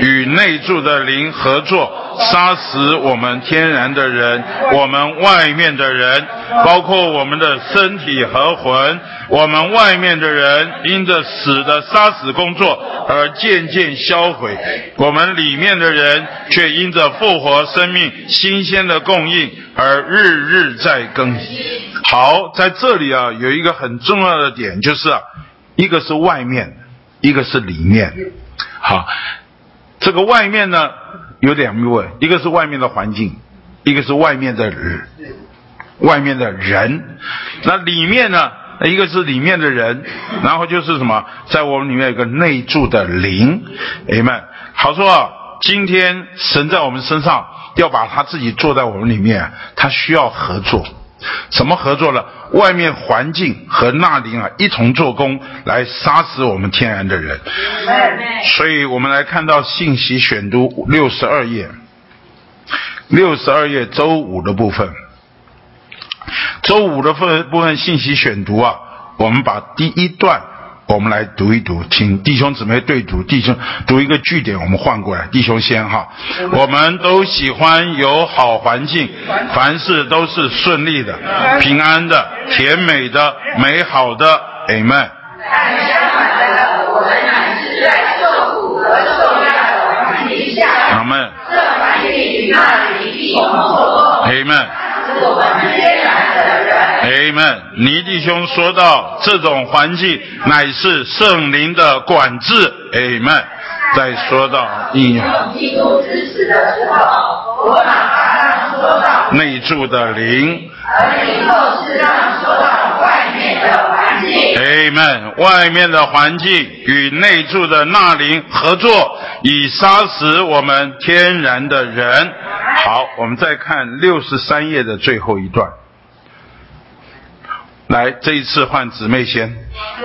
S2: 与内住的灵合作，杀死我们天然的人，我们外面的人，包括我们的身体和魂。我们外面的人因着死的杀死工作而渐渐销毁，我们里面的人却因着复活生命新鲜的供应而日日在更新。好，在这里啊，有一个很重要的点，就是一个是外面，一个是里面。好，这个外面呢有两部分，一个是外面的环境，一个是外面的人，外面的人。那里面呢？一个是里面的人，然后就是什么，在我们里面有个内住的灵，哎们，好说，今天神在我们身上要把他自己坐在我们里面，他需要合作，什么合作呢？外面环境和那灵啊一同做工来杀死我们天然的人，所以我们来看到信息选读六十二页，六十二页周五的部分。周五的分部分信息选读啊，我们把第一段我们来读一读，请弟兄姊妹对读，弟兄读一个句点，我们换过来，弟兄先哈。我们都喜欢有好环境，凡事都是顺利的、平安的、甜美的、美好的，Amen。但相反的，我们乃是在受苦和受难的环境下，阿门。这环境与那里一同作 Amen。哎们，尼弟兄说到这种环境乃是圣灵的管制。哎们，再说到应用基督之死的时候，我马上说到内住的灵，而以后是让说到外面的环境。哎们，外面的环境与内住的那灵合作，以杀死我们天然的人。好，我们再看六十三页的最后一段。来，这一次换姊妹先。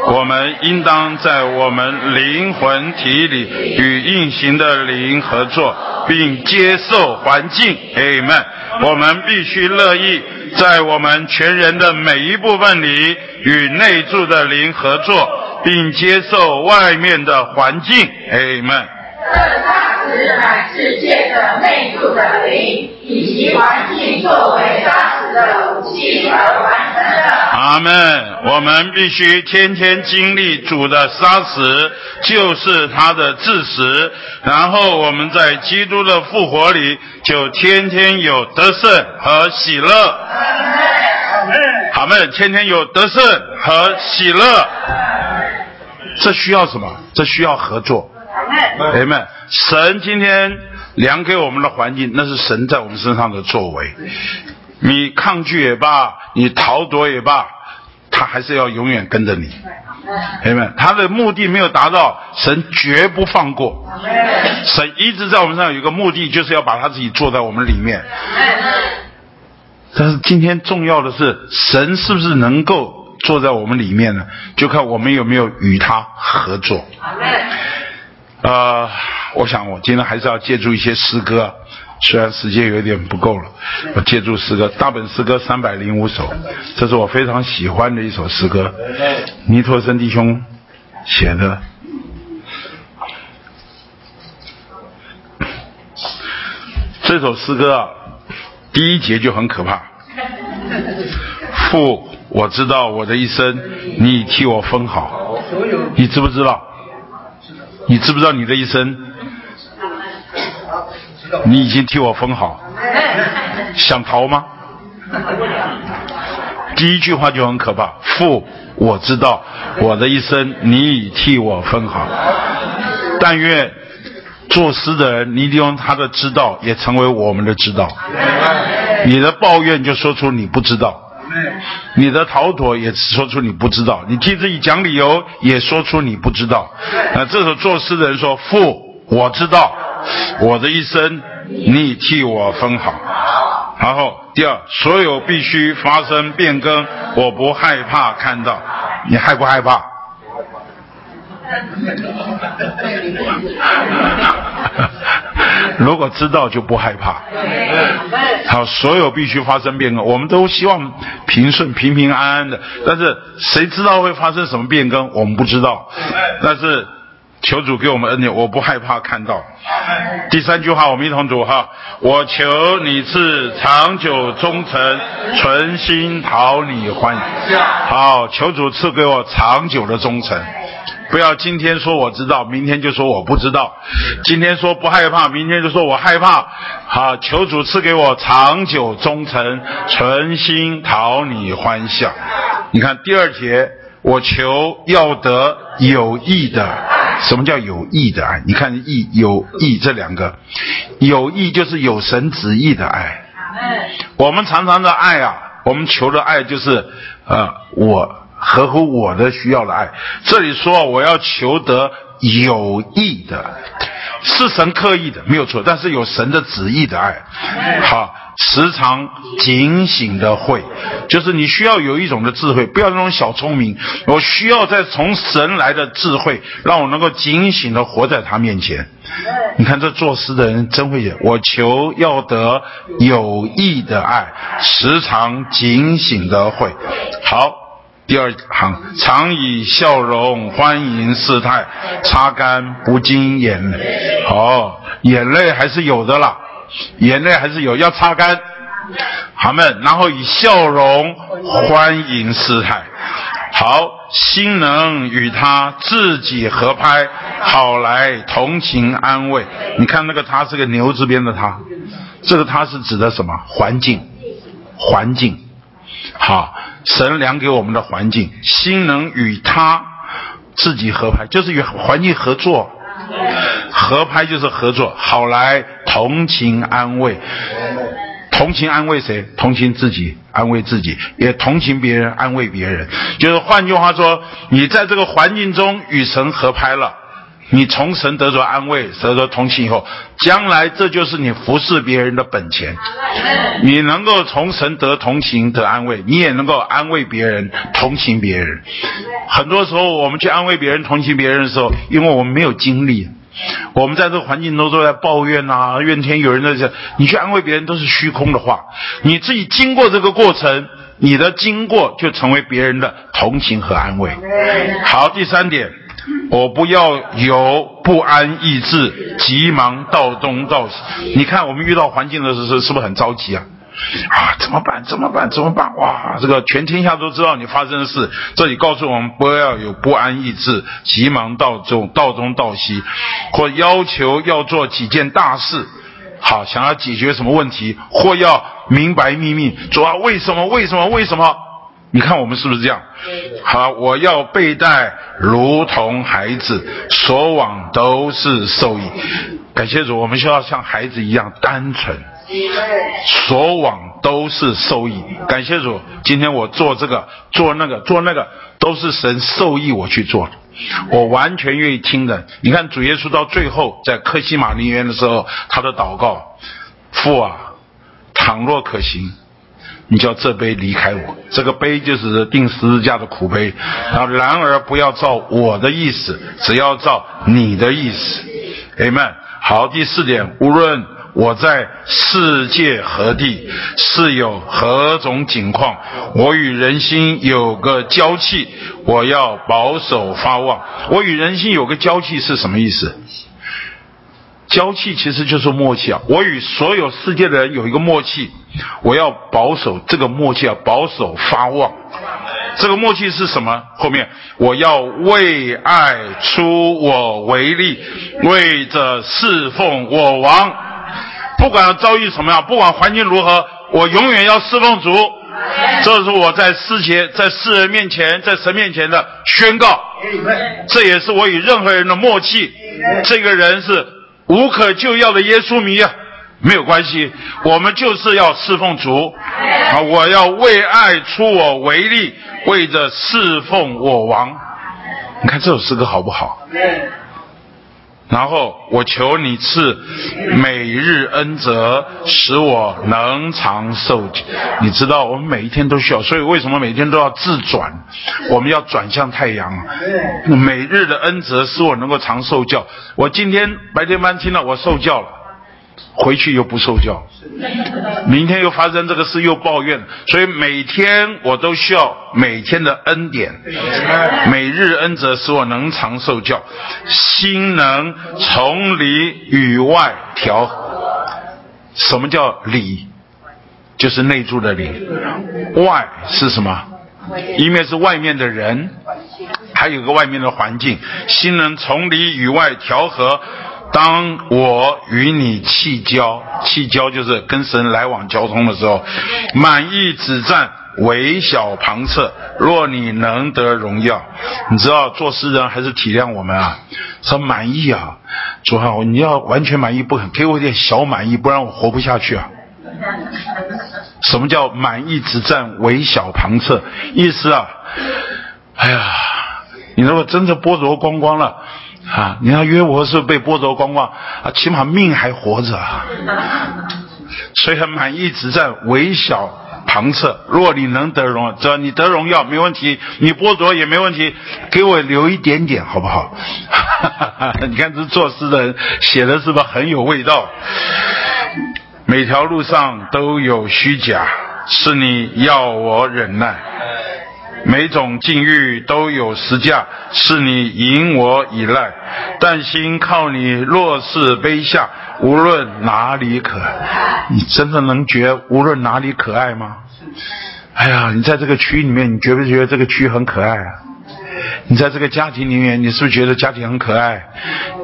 S2: 我们应当在我们灵魂体里与运行的灵合作，并接受环境。Amen。我们必须乐意在我们全人的每一部分里与内住的灵合作，并接受外面的环境。Amen。这杀死满世界的内住的灵以及环境作为杀死的武器而完成的。阿门。我们必须天天经历主的杀死，就是他的致死，然后我们在基督的复活里就天天有得胜和喜乐。好们，天天有得胜和喜乐。这需要什么？这需要合作。朋友们，神今天量给我们的环境，那是神在我们身上的作为。你抗拒也罢，你逃躲也罢，他还是要永远跟着你。朋友们，他的目的没有达到，神绝不放过。神一直在我们身上有一个目的，就是要把他自己坐在我们里面。但是今天重要的是，神是不是能够坐在我们里面呢？就看我们有没有与他合作。呃，我想我今天还是要借助一些诗歌，虽然时间有点不够了，我借助诗歌，大本诗歌三百零五首，这是我非常喜欢的一首诗歌，尼托森弟兄写的。这首诗歌啊，第一节就很可怕。父，我知道我的一生，你替我分好，你知不知道？你知不知道你的一生，你已经替我分好？想逃吗？第一句话就很可怕。父，我知道我的一生，你已替我分好。但愿作诗的人，你利用他的知道，也成为我们的知道。你的抱怨就说出你不知道。你的逃脱也说出你不知道，你替自己讲理由也说出你不知道。那这时候作诗的人说：“父，我知道，我的一生你替我分好。”然后第二，所有必须发生变更，我不害怕看到，你害不害怕？如果知道就不害怕。好，所有必须发生变更，我们都希望平顺、平平安安的。但是谁知道会发生什么变更？我们不知道。但是求主给我们恩典，我不害怕看到。第三句话，我们一同读哈。我求你是长久忠诚，存心讨你欢喜。好，求主赐给我长久的忠诚。不要今天说我知道，明天就说我不知道；今天说不害怕，明天就说我害怕。好，求主赐给我长久忠诚，存心讨你欢笑。你看第二节，我求要得有益的。什么叫有益的爱？你看益有益这两个，有益就是有神旨意的爱。我们常常的爱啊，我们求的爱就是呃我。合乎我的需要的爱，这里说我要求得有意的，是神刻意的，没有错。但是有神的旨意的爱，好，时常警醒的会，就是你需要有一种的智慧，不要那种小聪明。我需要在从神来的智慧，让我能够警醒的活在他面前。你看这作诗的人真会写，我求要得有益的爱，时常警醒的会，好。第二行，常以笑容欢迎世态，擦干不惊眼泪。哦，眼泪还是有的啦，眼泪还是有，要擦干。好们，然后以笑容欢迎世态。好，心能与他自己合拍，好来同情安慰。你看那个他是个牛字边的他，这个他是指的什么？环境，环境。好。神量给我们的环境，心能与他自己合拍，就是与环境合作。合拍就是合作，好来同情安慰，同情安慰谁？同情自己，安慰自己，也同情别人，安慰别人。就是换句话说，你在这个环境中与神合拍了。你从神得着安慰，得着同情以后，将来这就是你服侍别人的本钱。你能够从神得同情得安慰，你也能够安慰别人，同情别人。很多时候我们去安慰别人、同情别人的时候，因为我们没有经历，我们在这个环境中都在抱怨啊、怨天尤人的时候，你去安慰别人都是虚空的话。你自己经过这个过程，你的经过就成为别人的同情和安慰。好，第三点。我不要有不安意志，急忙到东到西。你看，我们遇到环境的时候，是不是很着急啊？啊，怎么办？怎么办？怎么办？哇，这个全天下都知道你发生的事。这里告诉我们，不要有不安意志，急忙到中到东到西，或要求要做几件大事。好想要解决什么问题，或要明白秘密。主啊，为什么？为什么？为什么？你看我们是不是这样？好，我要被带如同孩子，所往都是受益。感谢主，我们需要像孩子一样单纯，所往都是受益。感谢主，今天我做这个，做那个，做那个，都是神受益我去做的，我完全愿意听的。你看主耶稣到最后在克西马林园的时候，他的祷告：父啊，倘若可行。你叫这杯离开我，这个杯就是定十字架的苦杯。然后，然而不要照我的意思，只要照你的意思。Amen。好，第四点，无论我在世界何地，是有何种境况，我与人心有个交契，我要保守发望。我与人心有个交契是什么意思？交气其实就是默契啊！我与所有世界的人有一个默契，我要保守这个默契啊，保守发旺。这个默契是什么？后面我要为爱出我为力，为着侍奉我王。不管遭遇什么样，不管环境如何，我永远要侍奉主。这是我在世界、在世人面前、在神面前的宣告。这也是我与任何人的默契。这个人是。无可救药的耶稣迷啊，没有关系，我们就是要侍奉主啊！我要为爱出我为力，为着侍奉我王。你看这首诗歌好不好？然后我求你赐每日恩泽，使我能长寿。你知道我们每一天都需要，所以为什么每天都要自转？我们要转向太阳。每日的恩泽使我能够长寿教。我今天白天班听了，我受教了。回去又不受教，明天又发生这个事又抱怨，所以每天我都需要每天的恩典，每日恩泽使我能长受教，心能从里与外调和。什么叫里？就是内住的里，外是什么？一面是外面的人，还有个外面的环境，心能从里与外调和。当我与你气交，气交就是跟神来往交通的时候，满意只占微小旁侧。若你能得荣耀，你知道做诗人还是体谅我们啊？说满意啊，主啊，你要完全满意不肯，给我一点小满意，不然我活不下去啊。什么叫满意只占微小旁侧？意思啊，哎呀，你如果真的剥夺光光了。啊！你要约伯是被剥夺光光啊，起码命还活着。所以很满意只在微小旁侧，若你能得荣，只要你得荣耀没问题，你剥夺也没问题，给我留一点点好不好？你看这作诗的人写的是不是很有味道？每条路上都有虚假，是你要我忍耐。每种境遇都有实价，是你引我以赖，但心靠你，若是卑下，无论哪里可，你真的能觉无论哪里可爱吗？哎呀，你在这个区里面，你觉不觉得这个区很可爱啊？你在这个家庭里面，你是不是觉得家庭很可爱？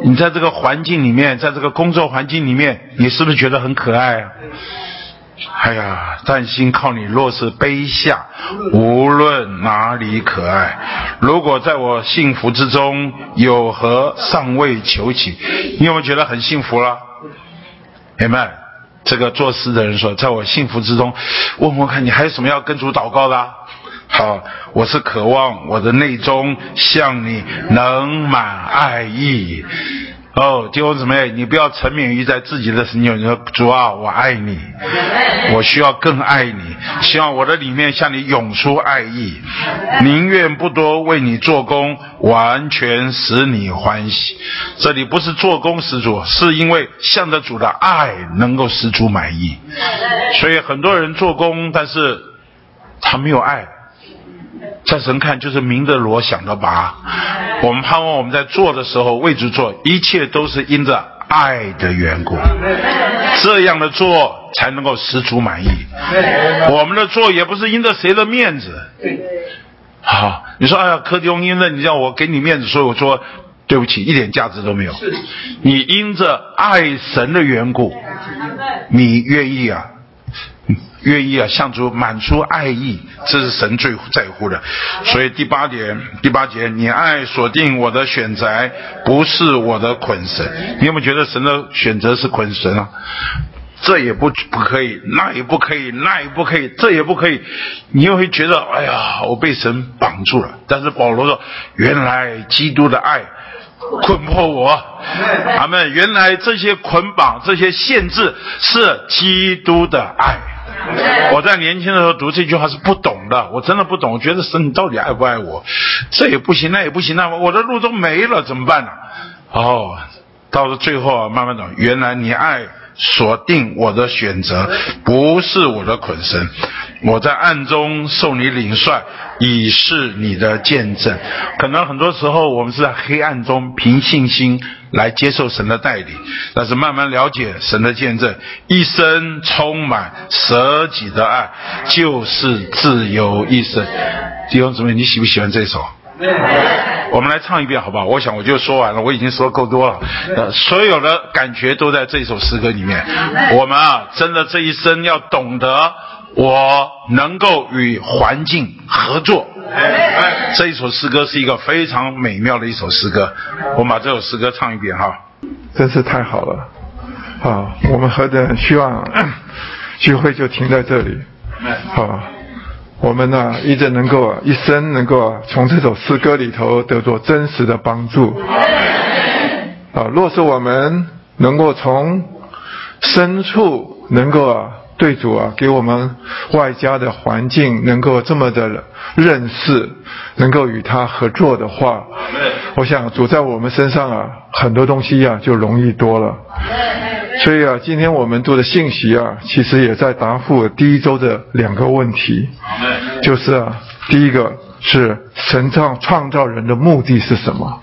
S2: 你在这个环境里面，在这个工作环境里面，你是不是觉得很可爱啊？哎呀，但心靠你，若是卑下，无论哪里可爱。如果在我幸福之中有何尚未求起，你有没有觉得很幸福了？明白？这个作诗的人说，在我幸福之中，问问看你还有什么要跟主祷告的？好，我是渴望我的内中向你能满爱意。哦，弟兄姊妹，你不要沉湎于在自己的神你说主啊，我爱你，我需要更爱你，希望我的里面向你涌出爱意，宁愿不多为你做工，完全使你欢喜。这里不是做工使主，是因为向着主的爱能够使主满意。所以很多人做工，但是他没有爱。在神看就是明的罗想的拔，我们盼望我们在做的时候为主做，一切都是因着爱的缘故，这样的做才能够十足满意。我们的做也不是因着谁的面子。好，你说哎呀，柯迪翁因为你叫我给你面子，所以我说对不起，一点价值都没有。你因着爱神的缘故，你愿意啊？愿意啊，向主满出爱意，这是神最在乎的。所以第八点，第八节，你爱锁定我的选择，不是我的捆绳。你有没有觉得神的选择是捆绳啊？这也不不可以，那也不可以，那也不可以，这也不可以。你又会觉得，哎呀，我被神绑住了。但是保罗说，原来基督的爱捆迫我，他们原来这些捆绑、这些限制是基督的爱。我在年轻的时候读这句话是不懂的，我真的不懂。我觉得神，你到底爱不爱我？这也不行，那也不行，那我的路都没了，怎么办呢？哦，到了最后啊，慢慢懂，原来你爱。锁定我的选择，不是我的捆绳。我在暗中受你领帅，以示你的见证。可能很多时候我们是在黑暗中凭信心来接受神的带领，但是慢慢了解神的见证，一生充满舍己的爱，就是自由一生。弟兄姊妹，你喜不喜欢这首？我们来唱一遍好不好？我想我就说完了，我已经说够多了。呃，所有的感觉都在这首诗歌里面。我们啊，真的这一生要懂得，我能够与环境合作。这一首诗歌是一个非常美妙的一首诗歌。我们把这首诗歌唱一遍哈。
S3: 真是太好了好！我们何等希望 聚会就停在这里。好。我们呢，一直能够一生能够从这首诗歌里头得到真实的帮助。啊，若是我们能够从深处能够啊，对主啊，给我们外加的环境能够这么的认识，能够与他合作的话，我想主在我们身上啊，很多东西呀就容易多了。所以啊，今天我们读的信息啊，其实也在答复第一周的两个问题，就是啊，第一个是神创创造人的目的是什么？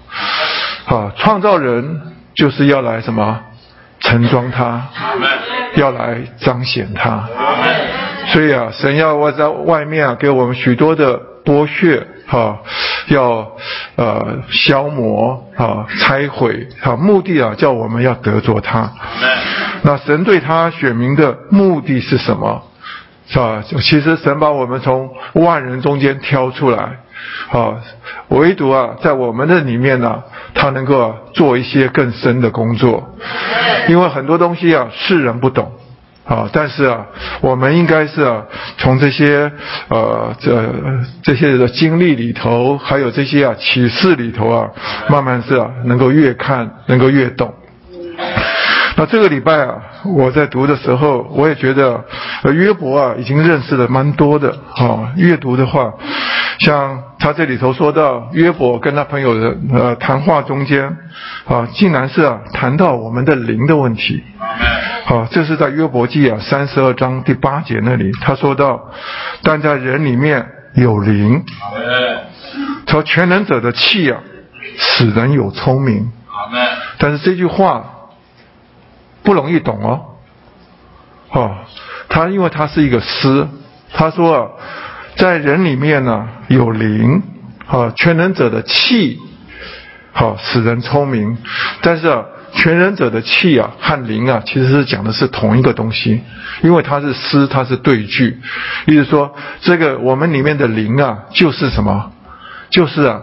S3: 啊，创造人就是要来什么？盛装他，要来彰显他。所以啊，神要我在外面啊，给我们许多的剥削。哈，要呃消磨啊，拆毁啊，目的啊，叫我们要得着他。那神对他选民的目的是什么？是吧？其实神把我们从万人中间挑出来，啊，唯独啊，在我们的里面呢，他能够做一些更深的工作，因为很多东西啊，世人不懂。啊，但是啊，我们应该是啊，从这些呃这这些的经历里头，还有这些啊启示里头啊，慢慢是啊，能够越看能够越懂。那这个礼拜啊，我在读的时候，我也觉得约伯啊，已经认识的蛮多的啊。阅读的话，像他这里头说到约伯跟他朋友的呃谈话中间啊，竟然是啊谈到我们的灵的问题。好，这是在约伯记啊三十二章第八节那里，他说到，但在人里面有灵，说全能者的气啊，使人有聪明。但是这句话不容易懂哦。哦，他因为他是一个诗，他说啊，在人里面呢有灵，啊，全能者的气，好使人聪明，但是啊。全人者的气啊和灵啊，其实是讲的是同一个东西，因为它是诗，它是对句，意思说这个我们里面的灵啊，就是什么？就是啊，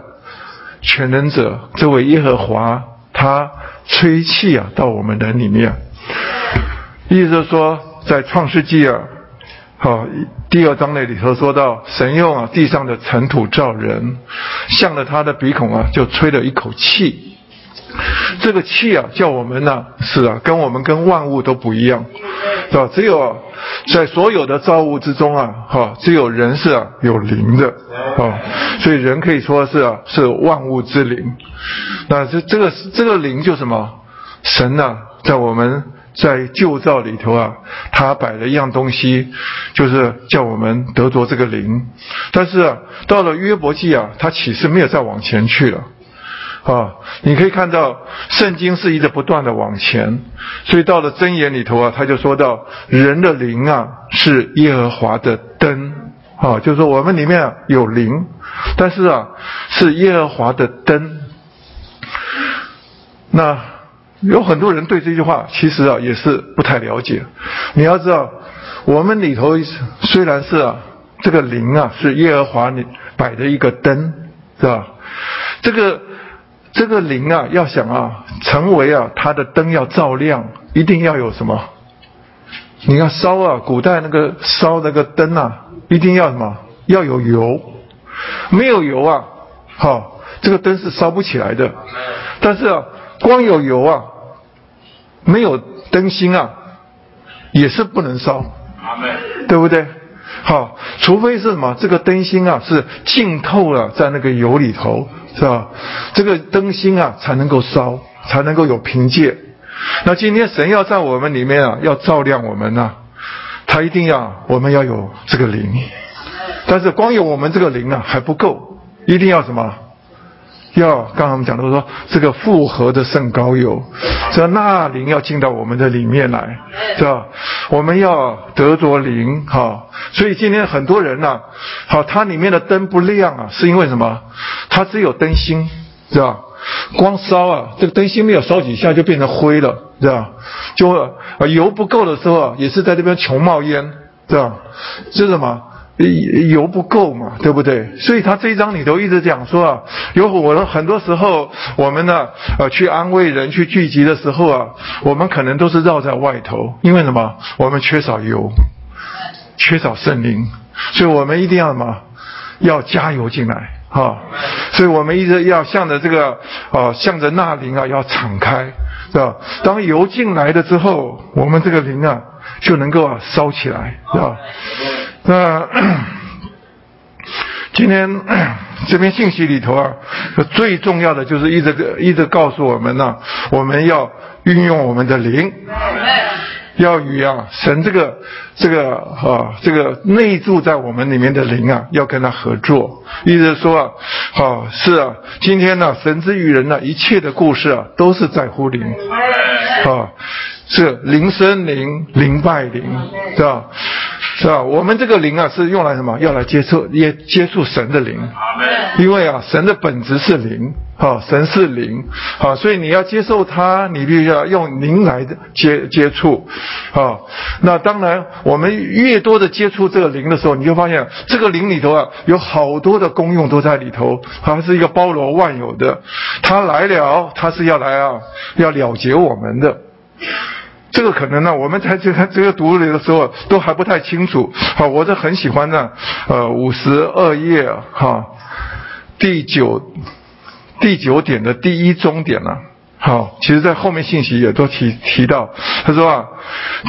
S3: 全能者这位耶和华他吹气啊到我们人里面，意思是说在创世纪啊，好第二章那里头说到神用啊地上的尘土造人，向着他的鼻孔啊就吹了一口气。这个气啊，叫我们呢是啊，跟我们跟万物都不一样，是吧？只有在所有的造物之中啊，哈，只有人是啊有灵的啊，所以人可以说是啊是万物之灵。那这这个这个灵就什么？神呢，在我们在旧造里头啊，他摆了一样东西，就是叫我们得着这个灵。但是啊，到了约伯记啊，他其实没有再往前去了。啊，你可以看到圣经是一直不断的往前，所以到了箴言里头啊，他就说到人的灵啊是耶和华的灯啊，就是说我们里面有灵，但是啊是耶和华的灯。那有很多人对这句话其实啊也是不太了解。你要知道，我们里头虽然是啊这个灵啊是耶和华你摆的一个灯，是吧？这个这个灵啊要想啊成为啊它的灯要照亮，一定要有什么？你要烧啊，古代那个烧那个灯啊，一定要什么？要有油，没有油啊，好，这个灯是烧不起来的。但是啊，光有油啊，没有灯芯啊，也是不能烧，对不对？好，除非是什么？这个灯芯啊是浸透了在那个油里头，是吧？这个灯芯啊才能够烧，才能够有凭借。那今天神要在我们里面啊，要照亮我们呐，他一定要我们要有这个灵，但是光有我们这个灵啊还不够，一定要什么？要刚才我们讲的说，这个复合的圣高油，这那灵要进到我们的里面来，是吧？我们要得着灵，哈。所以今天很多人呢，好，它里面的灯不亮啊，是因为什么？它只有灯芯，是吧？光烧啊，这个灯芯没有烧几下就变成灰了，是吧？就啊油不够的时候啊，也是在这边穷冒烟，是吧？是什么？油不够嘛，对不对？所以他这一章里头一直讲说啊，有我的很多时候我们呢呃去安慰人去聚集的时候啊，我们可能都是绕在外头，因为什么？我们缺少油，缺少圣灵，所以我们一定要什么？要加油进来。啊，所以我们一直要向着这个啊，向着那灵啊，要敞开，是吧？当油进来了之后，我们这个灵啊，就能够啊烧起来，是吧？那 今天 这篇信息里头啊，最重要的就是一直一直告诉我们呢，我们要运用我们的灵。要与啊神这个这个啊这个内住在我们里面的灵啊，要跟他合作。意思说啊，好是啊，今天呢，神之于人呢，一切的故事啊，都是在乎灵啊，是灵生灵，灵拜灵，是吧？是吧？我们这个灵啊，是用来什么？要来接触，也接触神的灵。因为啊，神的本质是灵，哈，神是灵，好，所以你要接受它，你必须要用灵来接接触，啊。那当然，我们越多的接触这个灵的时候，你就发现这个灵里头啊，有好多的功用都在里头，它是一个包罗万有的。他来了，他是要来啊，要了结我们的。这个可能呢，我们在这个这个读的时候都还不太清楚。好，我是很喜欢呢，呃，五十二页哈，第九第九点的第一终点呢。好，其实在后面信息也都提提到，他说啊，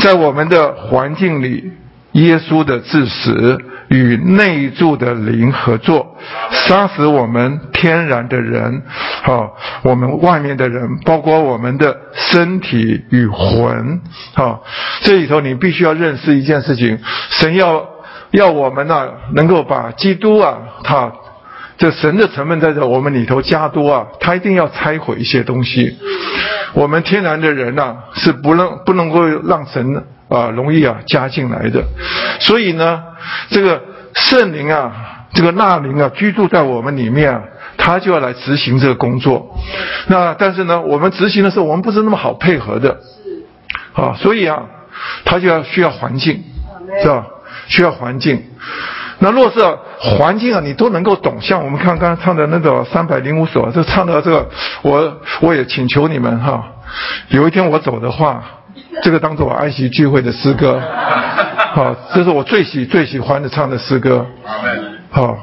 S3: 在我们的环境里，耶稣的致死。与内住的灵合作，杀死我们天然的人，好，我们外面的人，包括我们的身体与魂，好，这里头你必须要认识一件事情，神要要我们呢，能够把基督啊，他这神的成分在这我们里头加多啊，他一定要拆毁一些东西，我们天然的人呐，是不能不能够让神。啊，容易啊加进来的，所以呢，这个圣灵啊，这个纳灵啊，居住在我们里面啊，他就要来执行这个工作。那但是呢，我们执行的时候，我们不是那么好配合的，啊，所以啊，他就要需要环境，是吧？需要环境。那若是环境啊，你都能够懂，像我们看刚才唱的那个三百零五首，这唱的这个，我我也请求你们哈，有一天我走的话。这个当做我安息聚会的诗歌，好，这是我最喜最喜欢的唱的诗歌，好，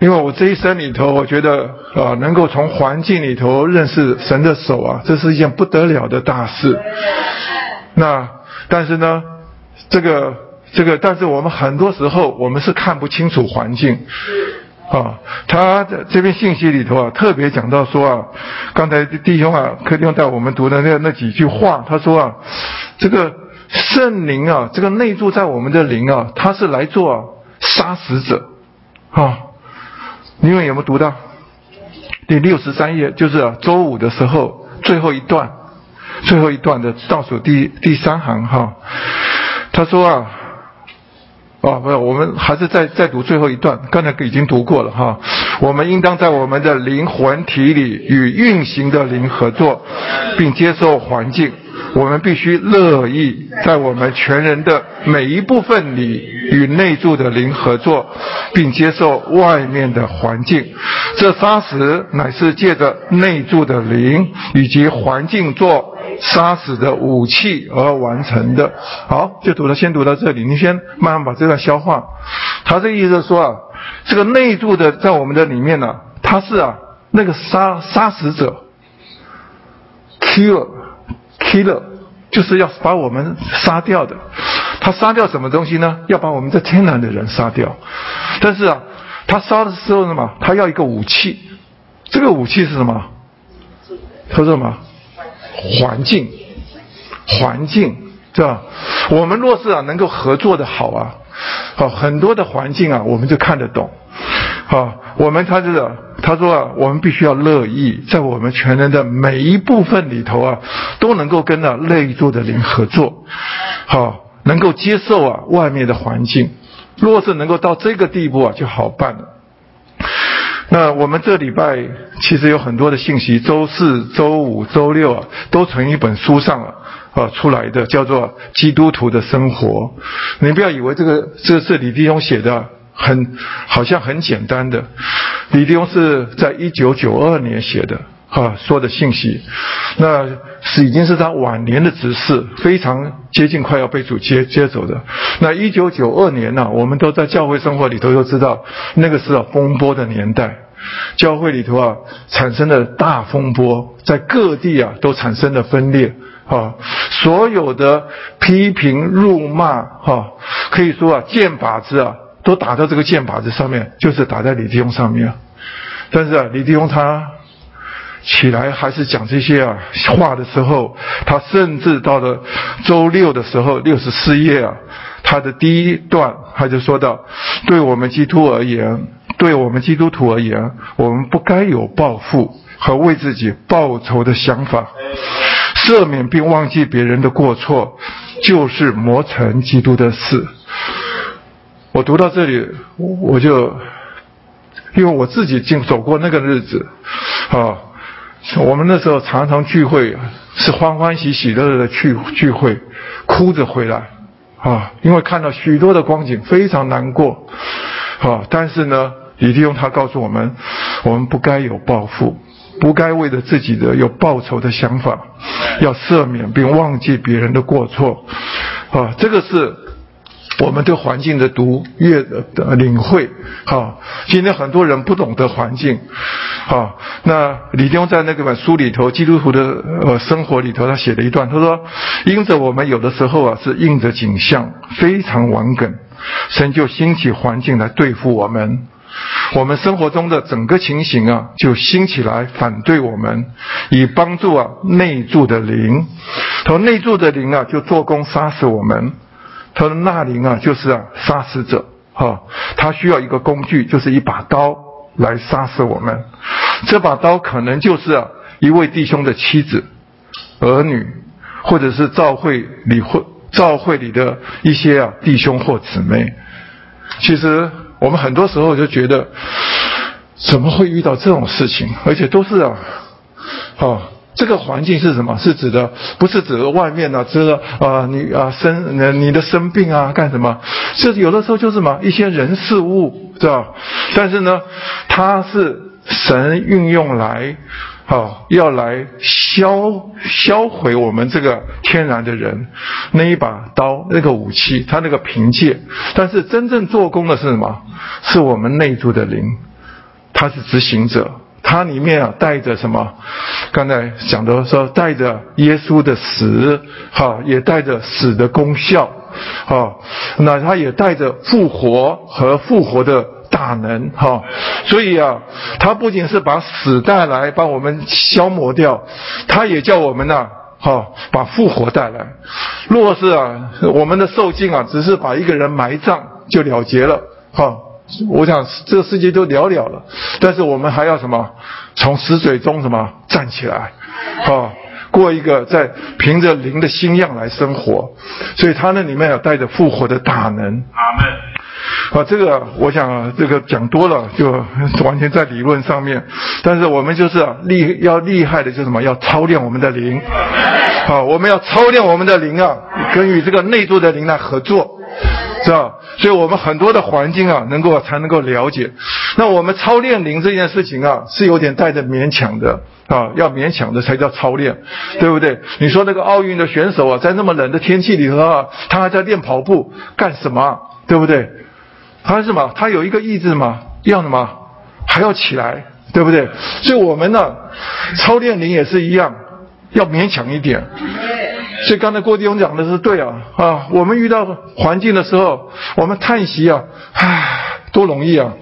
S3: 因为我这一生里头，我觉得啊，能够从环境里头认识神的手啊，这是一件不得了的大事。那但是呢，这个这个，但是我们很多时候我们是看不清楚环境。啊，他的这篇信息里头啊，特别讲到说啊，刚才弟兄啊，弟兄带我们读的那那几句话，他说啊，这个圣灵啊，这个内住在我们的灵啊，他是来做杀死者啊。你们有没有读到第六十三页？就是周五的时候最后一段，最后一段的倒数第第三行哈。他说啊。哦，不是，我们还是再再读最后一段。刚才已经读过了哈。我们应当在我们的灵魂体里与运行的灵合作，并接受环境。我们必须乐意在我们全人的每一部分里与内住的灵合作，并接受外面的环境。这杀死乃是借着内住的灵以及环境做杀死的武器而完成的。好，就读到先读到这里，你先慢慢把这段消化。他这意思是说啊，这个内住的在我们的里面呢，他是啊那个杀杀死者，killer。Killer 就是要把我们杀掉的，他杀掉什么东西呢？要把我们这天然的人杀掉。但是啊，他杀的时候什么？他要一个武器，这个武器是什么？他说什么？环境，环境，对吧？我们若是啊能够合作的好啊，好很多的环境啊，我们就看得懂。好，我们他这个他说啊，我们必须要乐意在我们全人的每一部分里头啊，都能够跟那内住的灵合作，好，能够接受啊外面的环境。若是能够到这个地步啊，就好办了。那我们这礼拜其实有很多的信息，周四周五周六啊，都从一本书上啊啊出来的，叫做《基督徒的生活》。你不要以为这个这是李弟兄写的。很好像很简单的，李弟兄是在一九九二年写的，哈说的信息，那是已经是他晚年的执事，非常接近快要被主接接走的。那一九九二年呢，我们都在教会生活里头都知道，那个是风波的年代，教会里头啊产生了大风波，在各地啊都产生了分裂，啊，所有的批评辱骂，哈，可以说啊剑靶子啊。都打到这个箭靶子上面，就是打在李弟兄上面。但是啊，李弟兄他起来还是讲这些啊话的时候，他甚至到了周六的时候，六十四页啊，他的第一段他就说到：对我们基督而言，对我们基督徒而言，我们不该有报复和为自己报仇的想法，赦免并忘记别人的过错，就是磨成基督的事。我读到这里，我就因为我自己经走过那个日子，啊，我们那时候常常聚会是欢欢喜喜乐乐的去聚会，哭着回来，啊，因为看到许多的光景非常难过，啊，但是呢，李弟兄他告诉我们，我们不该有报复，不该为了自己的有报仇的想法，要赦免并忘记别人的过错，啊，这个是。我们对环境的读阅的领会，哈，今天很多人不懂得环境，哈，那李丁在那个本书里头，基督徒的呃生活里头，他写了一段，他说，因着我们有的时候啊是应着景象，非常顽梗，神就兴起环境来对付我们，我们生活中的整个情形啊就兴起来反对我们，以帮助啊内住的灵，从内住的灵啊就做工杀死我们。他的纳灵啊，就是啊，杀死者，哈，他需要一个工具，就是一把刀来杀死我们。这把刀可能就是啊，一位弟兄的妻子、儿女，或者是教会里或教会里的一些啊弟兄或姊妹。其实我们很多时候就觉得，怎么会遇到这种事情？而且都是啊，啊。这个环境是什么？是指的不是指的外面呢？指的啊，你啊生你的生病啊，干什么？是有的时候就是什么一些人事物，知道？但是呢，它是神运用来，啊，要来销销毁我们这个天然的人那一把刀那个武器，它那个凭借。但是真正做工的是什么？是我们内住的灵，他是执行者。它里面啊带着什么？刚才讲的说带着耶稣的死，哈，也带着死的功效，哈，那它也带着复活和复活的大能，哈，所以啊，它不仅是把死带来帮我们消磨掉，它也叫我们呐，哈，把复活带来。若是啊，我们的受尽啊，只是把一个人埋葬就了结了，哈。我想这个世界都了了了，但是我们还要什么？从死水中什么站起来？啊，过一个在凭着灵的新样来生活，所以他那里面有带着复活的大能。阿门。啊，这个我想啊，这个讲多了就完全在理论上面。但是我们就是啊厉要厉害的，就是什么？要操练我们的灵。啊，我们要操练我们的灵啊，跟与这个内住的灵来合作，是吧？所以我们很多的环境啊，能够才能够了解。那我们操练灵这件事情啊，是有点带着勉强的啊，要勉强的才叫操练，对不对？你说那个奥运的选手啊，在那么冷的天气里头啊，他还在练跑步，干什么？对不对？他是什么？他有一个意志嘛，要什么？还要起来，对不对？所以我们呢，操练灵也是一样，要勉强一点。所以刚才郭弟兄讲的是对啊啊！我们遇到环境的时候，我们叹息啊，唉，多容易啊！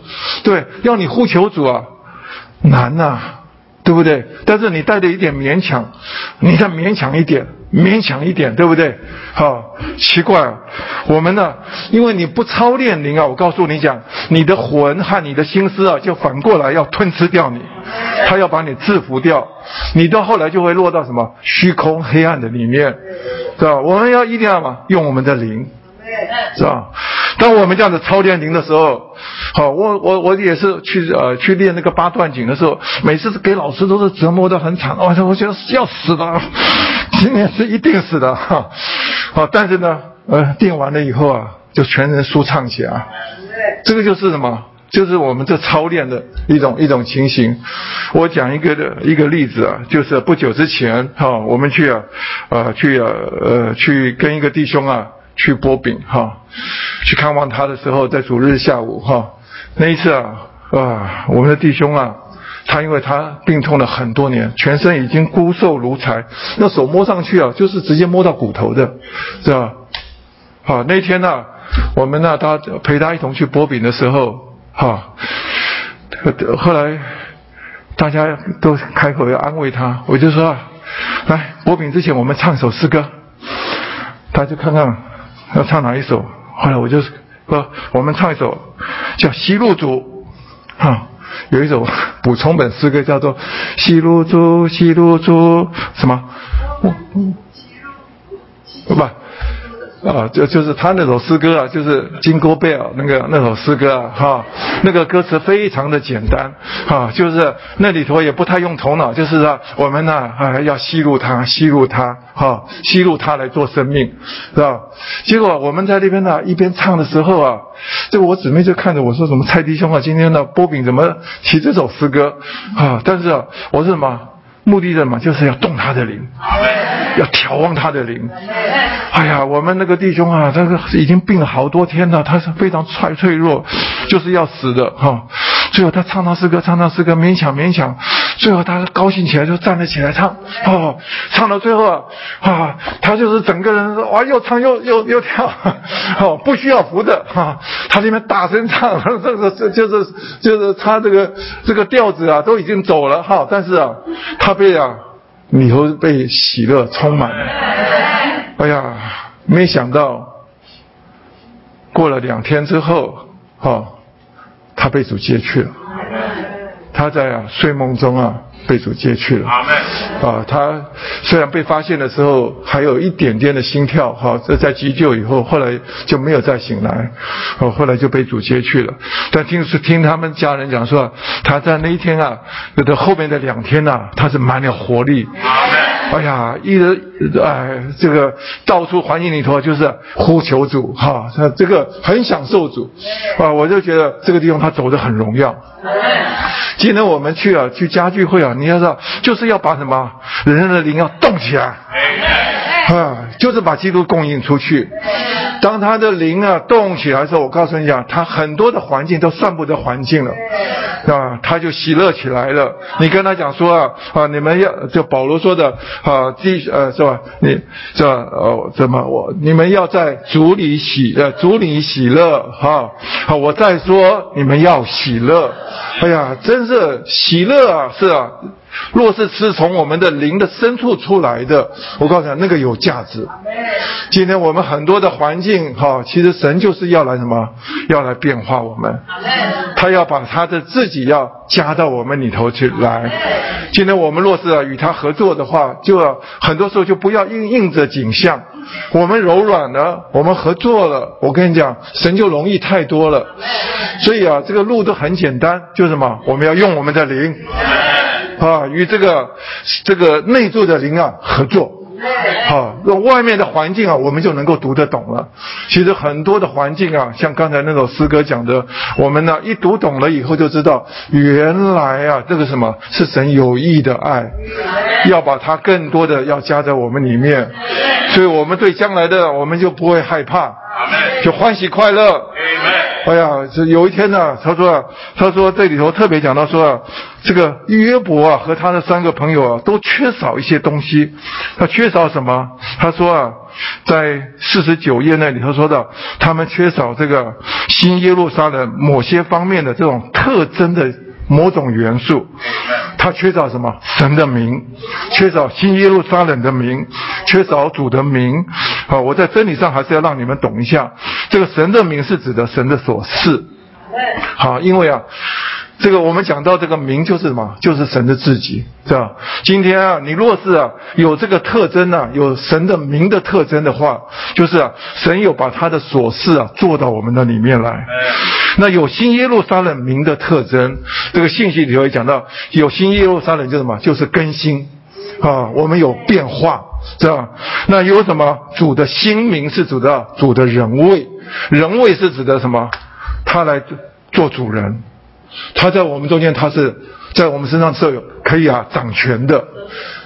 S3: 对，要你呼求主啊，难呐，对不对？但是你带着一点勉强，你再勉强一点。勉强一点，对不对？好，奇怪！我们呢，因为你不操练灵啊，我告诉你讲，你的魂和你的心思啊，就反过来要吞吃掉你，他要把你制服掉，你到后来就会落到什么虚空黑暗的里面，对吧？我们要一定要嘛，用我们的灵，是吧？当我们这样子操练灵的时候，好，我我我也是去呃去练那个八段锦的时候，每次给老师都是折磨的很惨，哇，我觉得要死的，今年是一定死的哈，好，但是呢，呃，练完了以后啊，就全身舒畅起来，这个就是什么？就是我们这操练的一种一种情形。我讲一个的一个例子啊，就是不久之前哈，我们去啊，呃，去啊，呃，去跟一个弟兄啊。去波饼哈，去看望他的时候，在主日下午哈，那一次啊啊，我们的弟兄啊，他因为他病痛了很多年，全身已经骨瘦如柴，那手摸上去啊，就是直接摸到骨头的，是吧？好，那天呢，我们呢，他陪他一同去波饼的时候，哈，后来大家都开口要安慰他，我就说啊，来波饼之前，我们唱首诗歌，他就看看。要唱哪一首？后来我就说，我们唱一首叫《西路主》啊，有一首补充本诗歌叫做《西路主》，西路主什么？不。啊，就就是他那首诗歌啊，就是金戈贝尔那个那首诗歌啊，哈，那个歌词非常的简单，哈，就是那里头也不太用头脑，就是说我们呢啊要吸入它，吸入它，哈，吸入它来做生命，是吧？结果我们在那边呢一边唱的时候啊，这个我姊妹就看着我说什么蔡弟兄啊，今天的波饼怎么提这首诗歌啊？但是啊，我是什么？目的的嘛，就是要动他的灵，要眺望他的灵。哎呀，我们那个弟兄啊，这个已经病了好多天了，他是非常脆脆弱，就是要死的哈。最后他唱唱诗歌，唱唱诗歌，勉强勉强。最后他高兴起来就站了起来唱，哦，唱到最后啊，啊，他就是整个人哇，又唱又又又跳，哦，不需要扶的哈，他那边大声唱，这个这就是就是他这个这个调子啊都已经走了哈，但是啊，他被啊里头被喜乐充满了，哎呀，没想到过了两天之后，哈。他被主接去了，他在啊睡梦中啊被主接去了。啊，他虽然被发现的时候还有一点点的心跳，哈，这在急救以后，后来就没有再醒来，哦，后来就被主接去了。但听是听他们家人讲说，他在那一天啊，的后面的两天呐，他是满了活力。哎呀，一直哎，这个到处环境里头就是呼求主哈，他这个很享受主啊，我就觉得这个地方他走得很荣耀。今天我们去啊，去家聚会啊，你要知道，就是要把什么人的灵要动起来，啊，就是把基督供应出去。当他的灵啊动起来的时候，我告诉你讲，他很多的环境都算不得环境了，啊，他就喜乐起来了。你跟他讲说啊，啊，你们要就保罗说的啊，第呃是吧？你是吧？哦，怎么我你们要在主里喜呃主里喜乐哈？好，我再说你们要喜乐。哎呀，真是喜乐啊，是啊。若是是从我们的灵的深处出来的，我告诉你，那个有价值。今天我们很多的环境，哈，其实神就是要来什么？要来变化我们。他要把他的自己要加到我们里头去来。今天我们若是啊与他合作的话，就要很多时候就不要硬硬着景象。我们柔软了，我们合作了，我跟你讲，神就容易太多了。所以啊，这个路都很简单，就是什么？我们要用我们的灵。啊，与这个这个内住的灵啊合作，好，用外面的环境啊，我们就能够读得懂了。其实很多的环境啊，像刚才那首诗歌讲的，我们呢一读懂了以后，就知道原来啊，这个什么是神有意的爱，要把它更多的要加在我们里面，所以我们对将来的我们就不会害怕，就欢喜快乐。哎呀，这有一天呢，他说，他说这里头特别讲到说啊，这个约伯啊和他的三个朋友啊都缺少一些东西，他缺少什么？他说啊，在四十九页那里头说的，他们缺少这个新耶路撒冷某些方面的这种特征的。某种元素，他缺少什么？神的名，缺少新耶路撒冷的名，缺少主的名。好，我在真理上还是要让你们懂一下，这个神的名是指的神的所事。好，因为啊。这个我们讲到这个名就是什么？就是神的自己，是吧？今天啊，你若是啊有这个特征啊，有神的名的特征的话，就是啊，神有把他的所事啊做到我们的里面来。那有新耶路撒冷名的特征，这个信息里头也讲到，有新耶路撒冷就是什么？就是更新啊，我们有变化，是吧？那有什么？主的心名是指的主的人位，人位是指的什么？他来做主人。他在我们中间，他是在我们身上是有可以啊掌权的，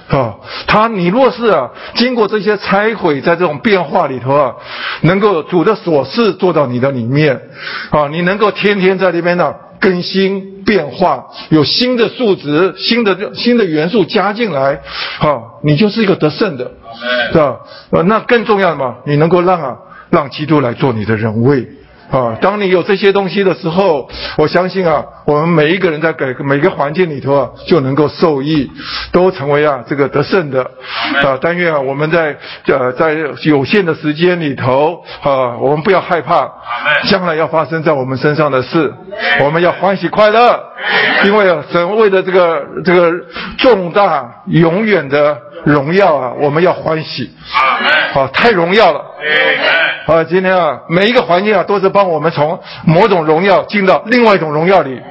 S3: 啊，他你若是啊经过这些拆毁，在这种变化里头啊，能够主的所事做到你的里面，啊，你能够天天在里边呢更新变化，有新的数值、新的新的元素加进来，啊，你就是一个得胜的，是吧？呃，那更重要的嘛，你能够让啊让基督来做你的人位。啊，当你有这些东西的时候，我相信啊，我们每一个人在每每个环境里头啊，就能够受益，都成为啊这个得胜的。啊，但愿啊我们在呃在有限的时间里头啊，我们不要害怕将来要发生在我们身上的事，我们要欢喜快乐，因为啊神为了这个这个重大永远的荣耀啊，我们要欢喜。啊，太荣耀了。啊，今天啊，每一个环境啊，都是帮我们从某种荣耀进到另外一种荣耀里。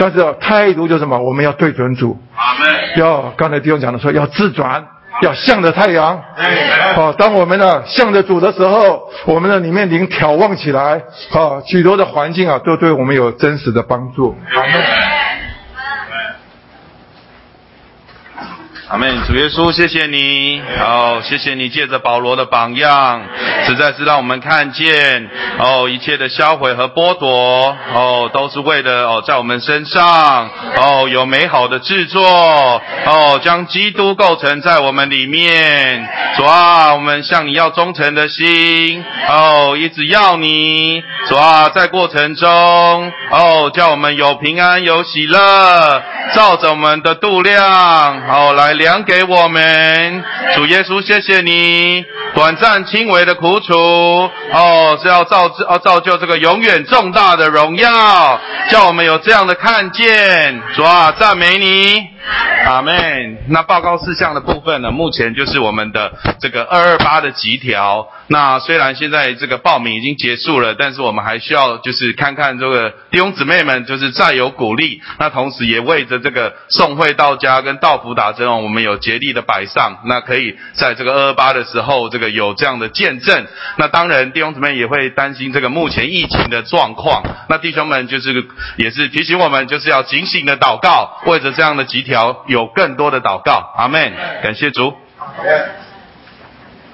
S3: 但是态度就是什么？我们要对准主。要刚才弟兄讲的说，要自转，要向着太阳。好，当我们呢向着主的时候，我们的里面灵眺望起来，啊，许多的环境啊，都对我们有真实的帮助。好。
S2: 阿门，主耶稣，谢谢你，好，谢谢你借着保罗的榜样，实在是让我们看见，哦，一切的销毁和剥夺，哦，都是为了哦，在我们身上，哦，有美好的制作，哦，将基督构成在我们里面。主啊，我们向你要忠诚的心，哦，一直要你。主啊，在过程中，哦，叫我们有平安有喜乐，照着我们的度量，哦，来。量给我们，主耶稣，谢谢你，短暂轻微的苦楚，哦，是要造哦造就这个永远重大的荣耀，叫我们有这样的看见，主啊，赞美你。阿妹，那报告事项的部分呢？目前就是我们的这个二二八的集条。那虽然现在这个报名已经结束了，但是我们还需要就是看看这个弟兄姊妹们就是再有鼓励。那同时也为着这个送会到家跟道福打针哦，我们我们有竭力的摆上。那可以在这个二二八的时候，这个有这样的见证。那当然弟兄姊妹也会担心这个目前疫情的状况。那弟兄们就是也是提醒我们，就是要警醒的祷告，为着这样的几条。有更多的祷告，阿门。感谢主。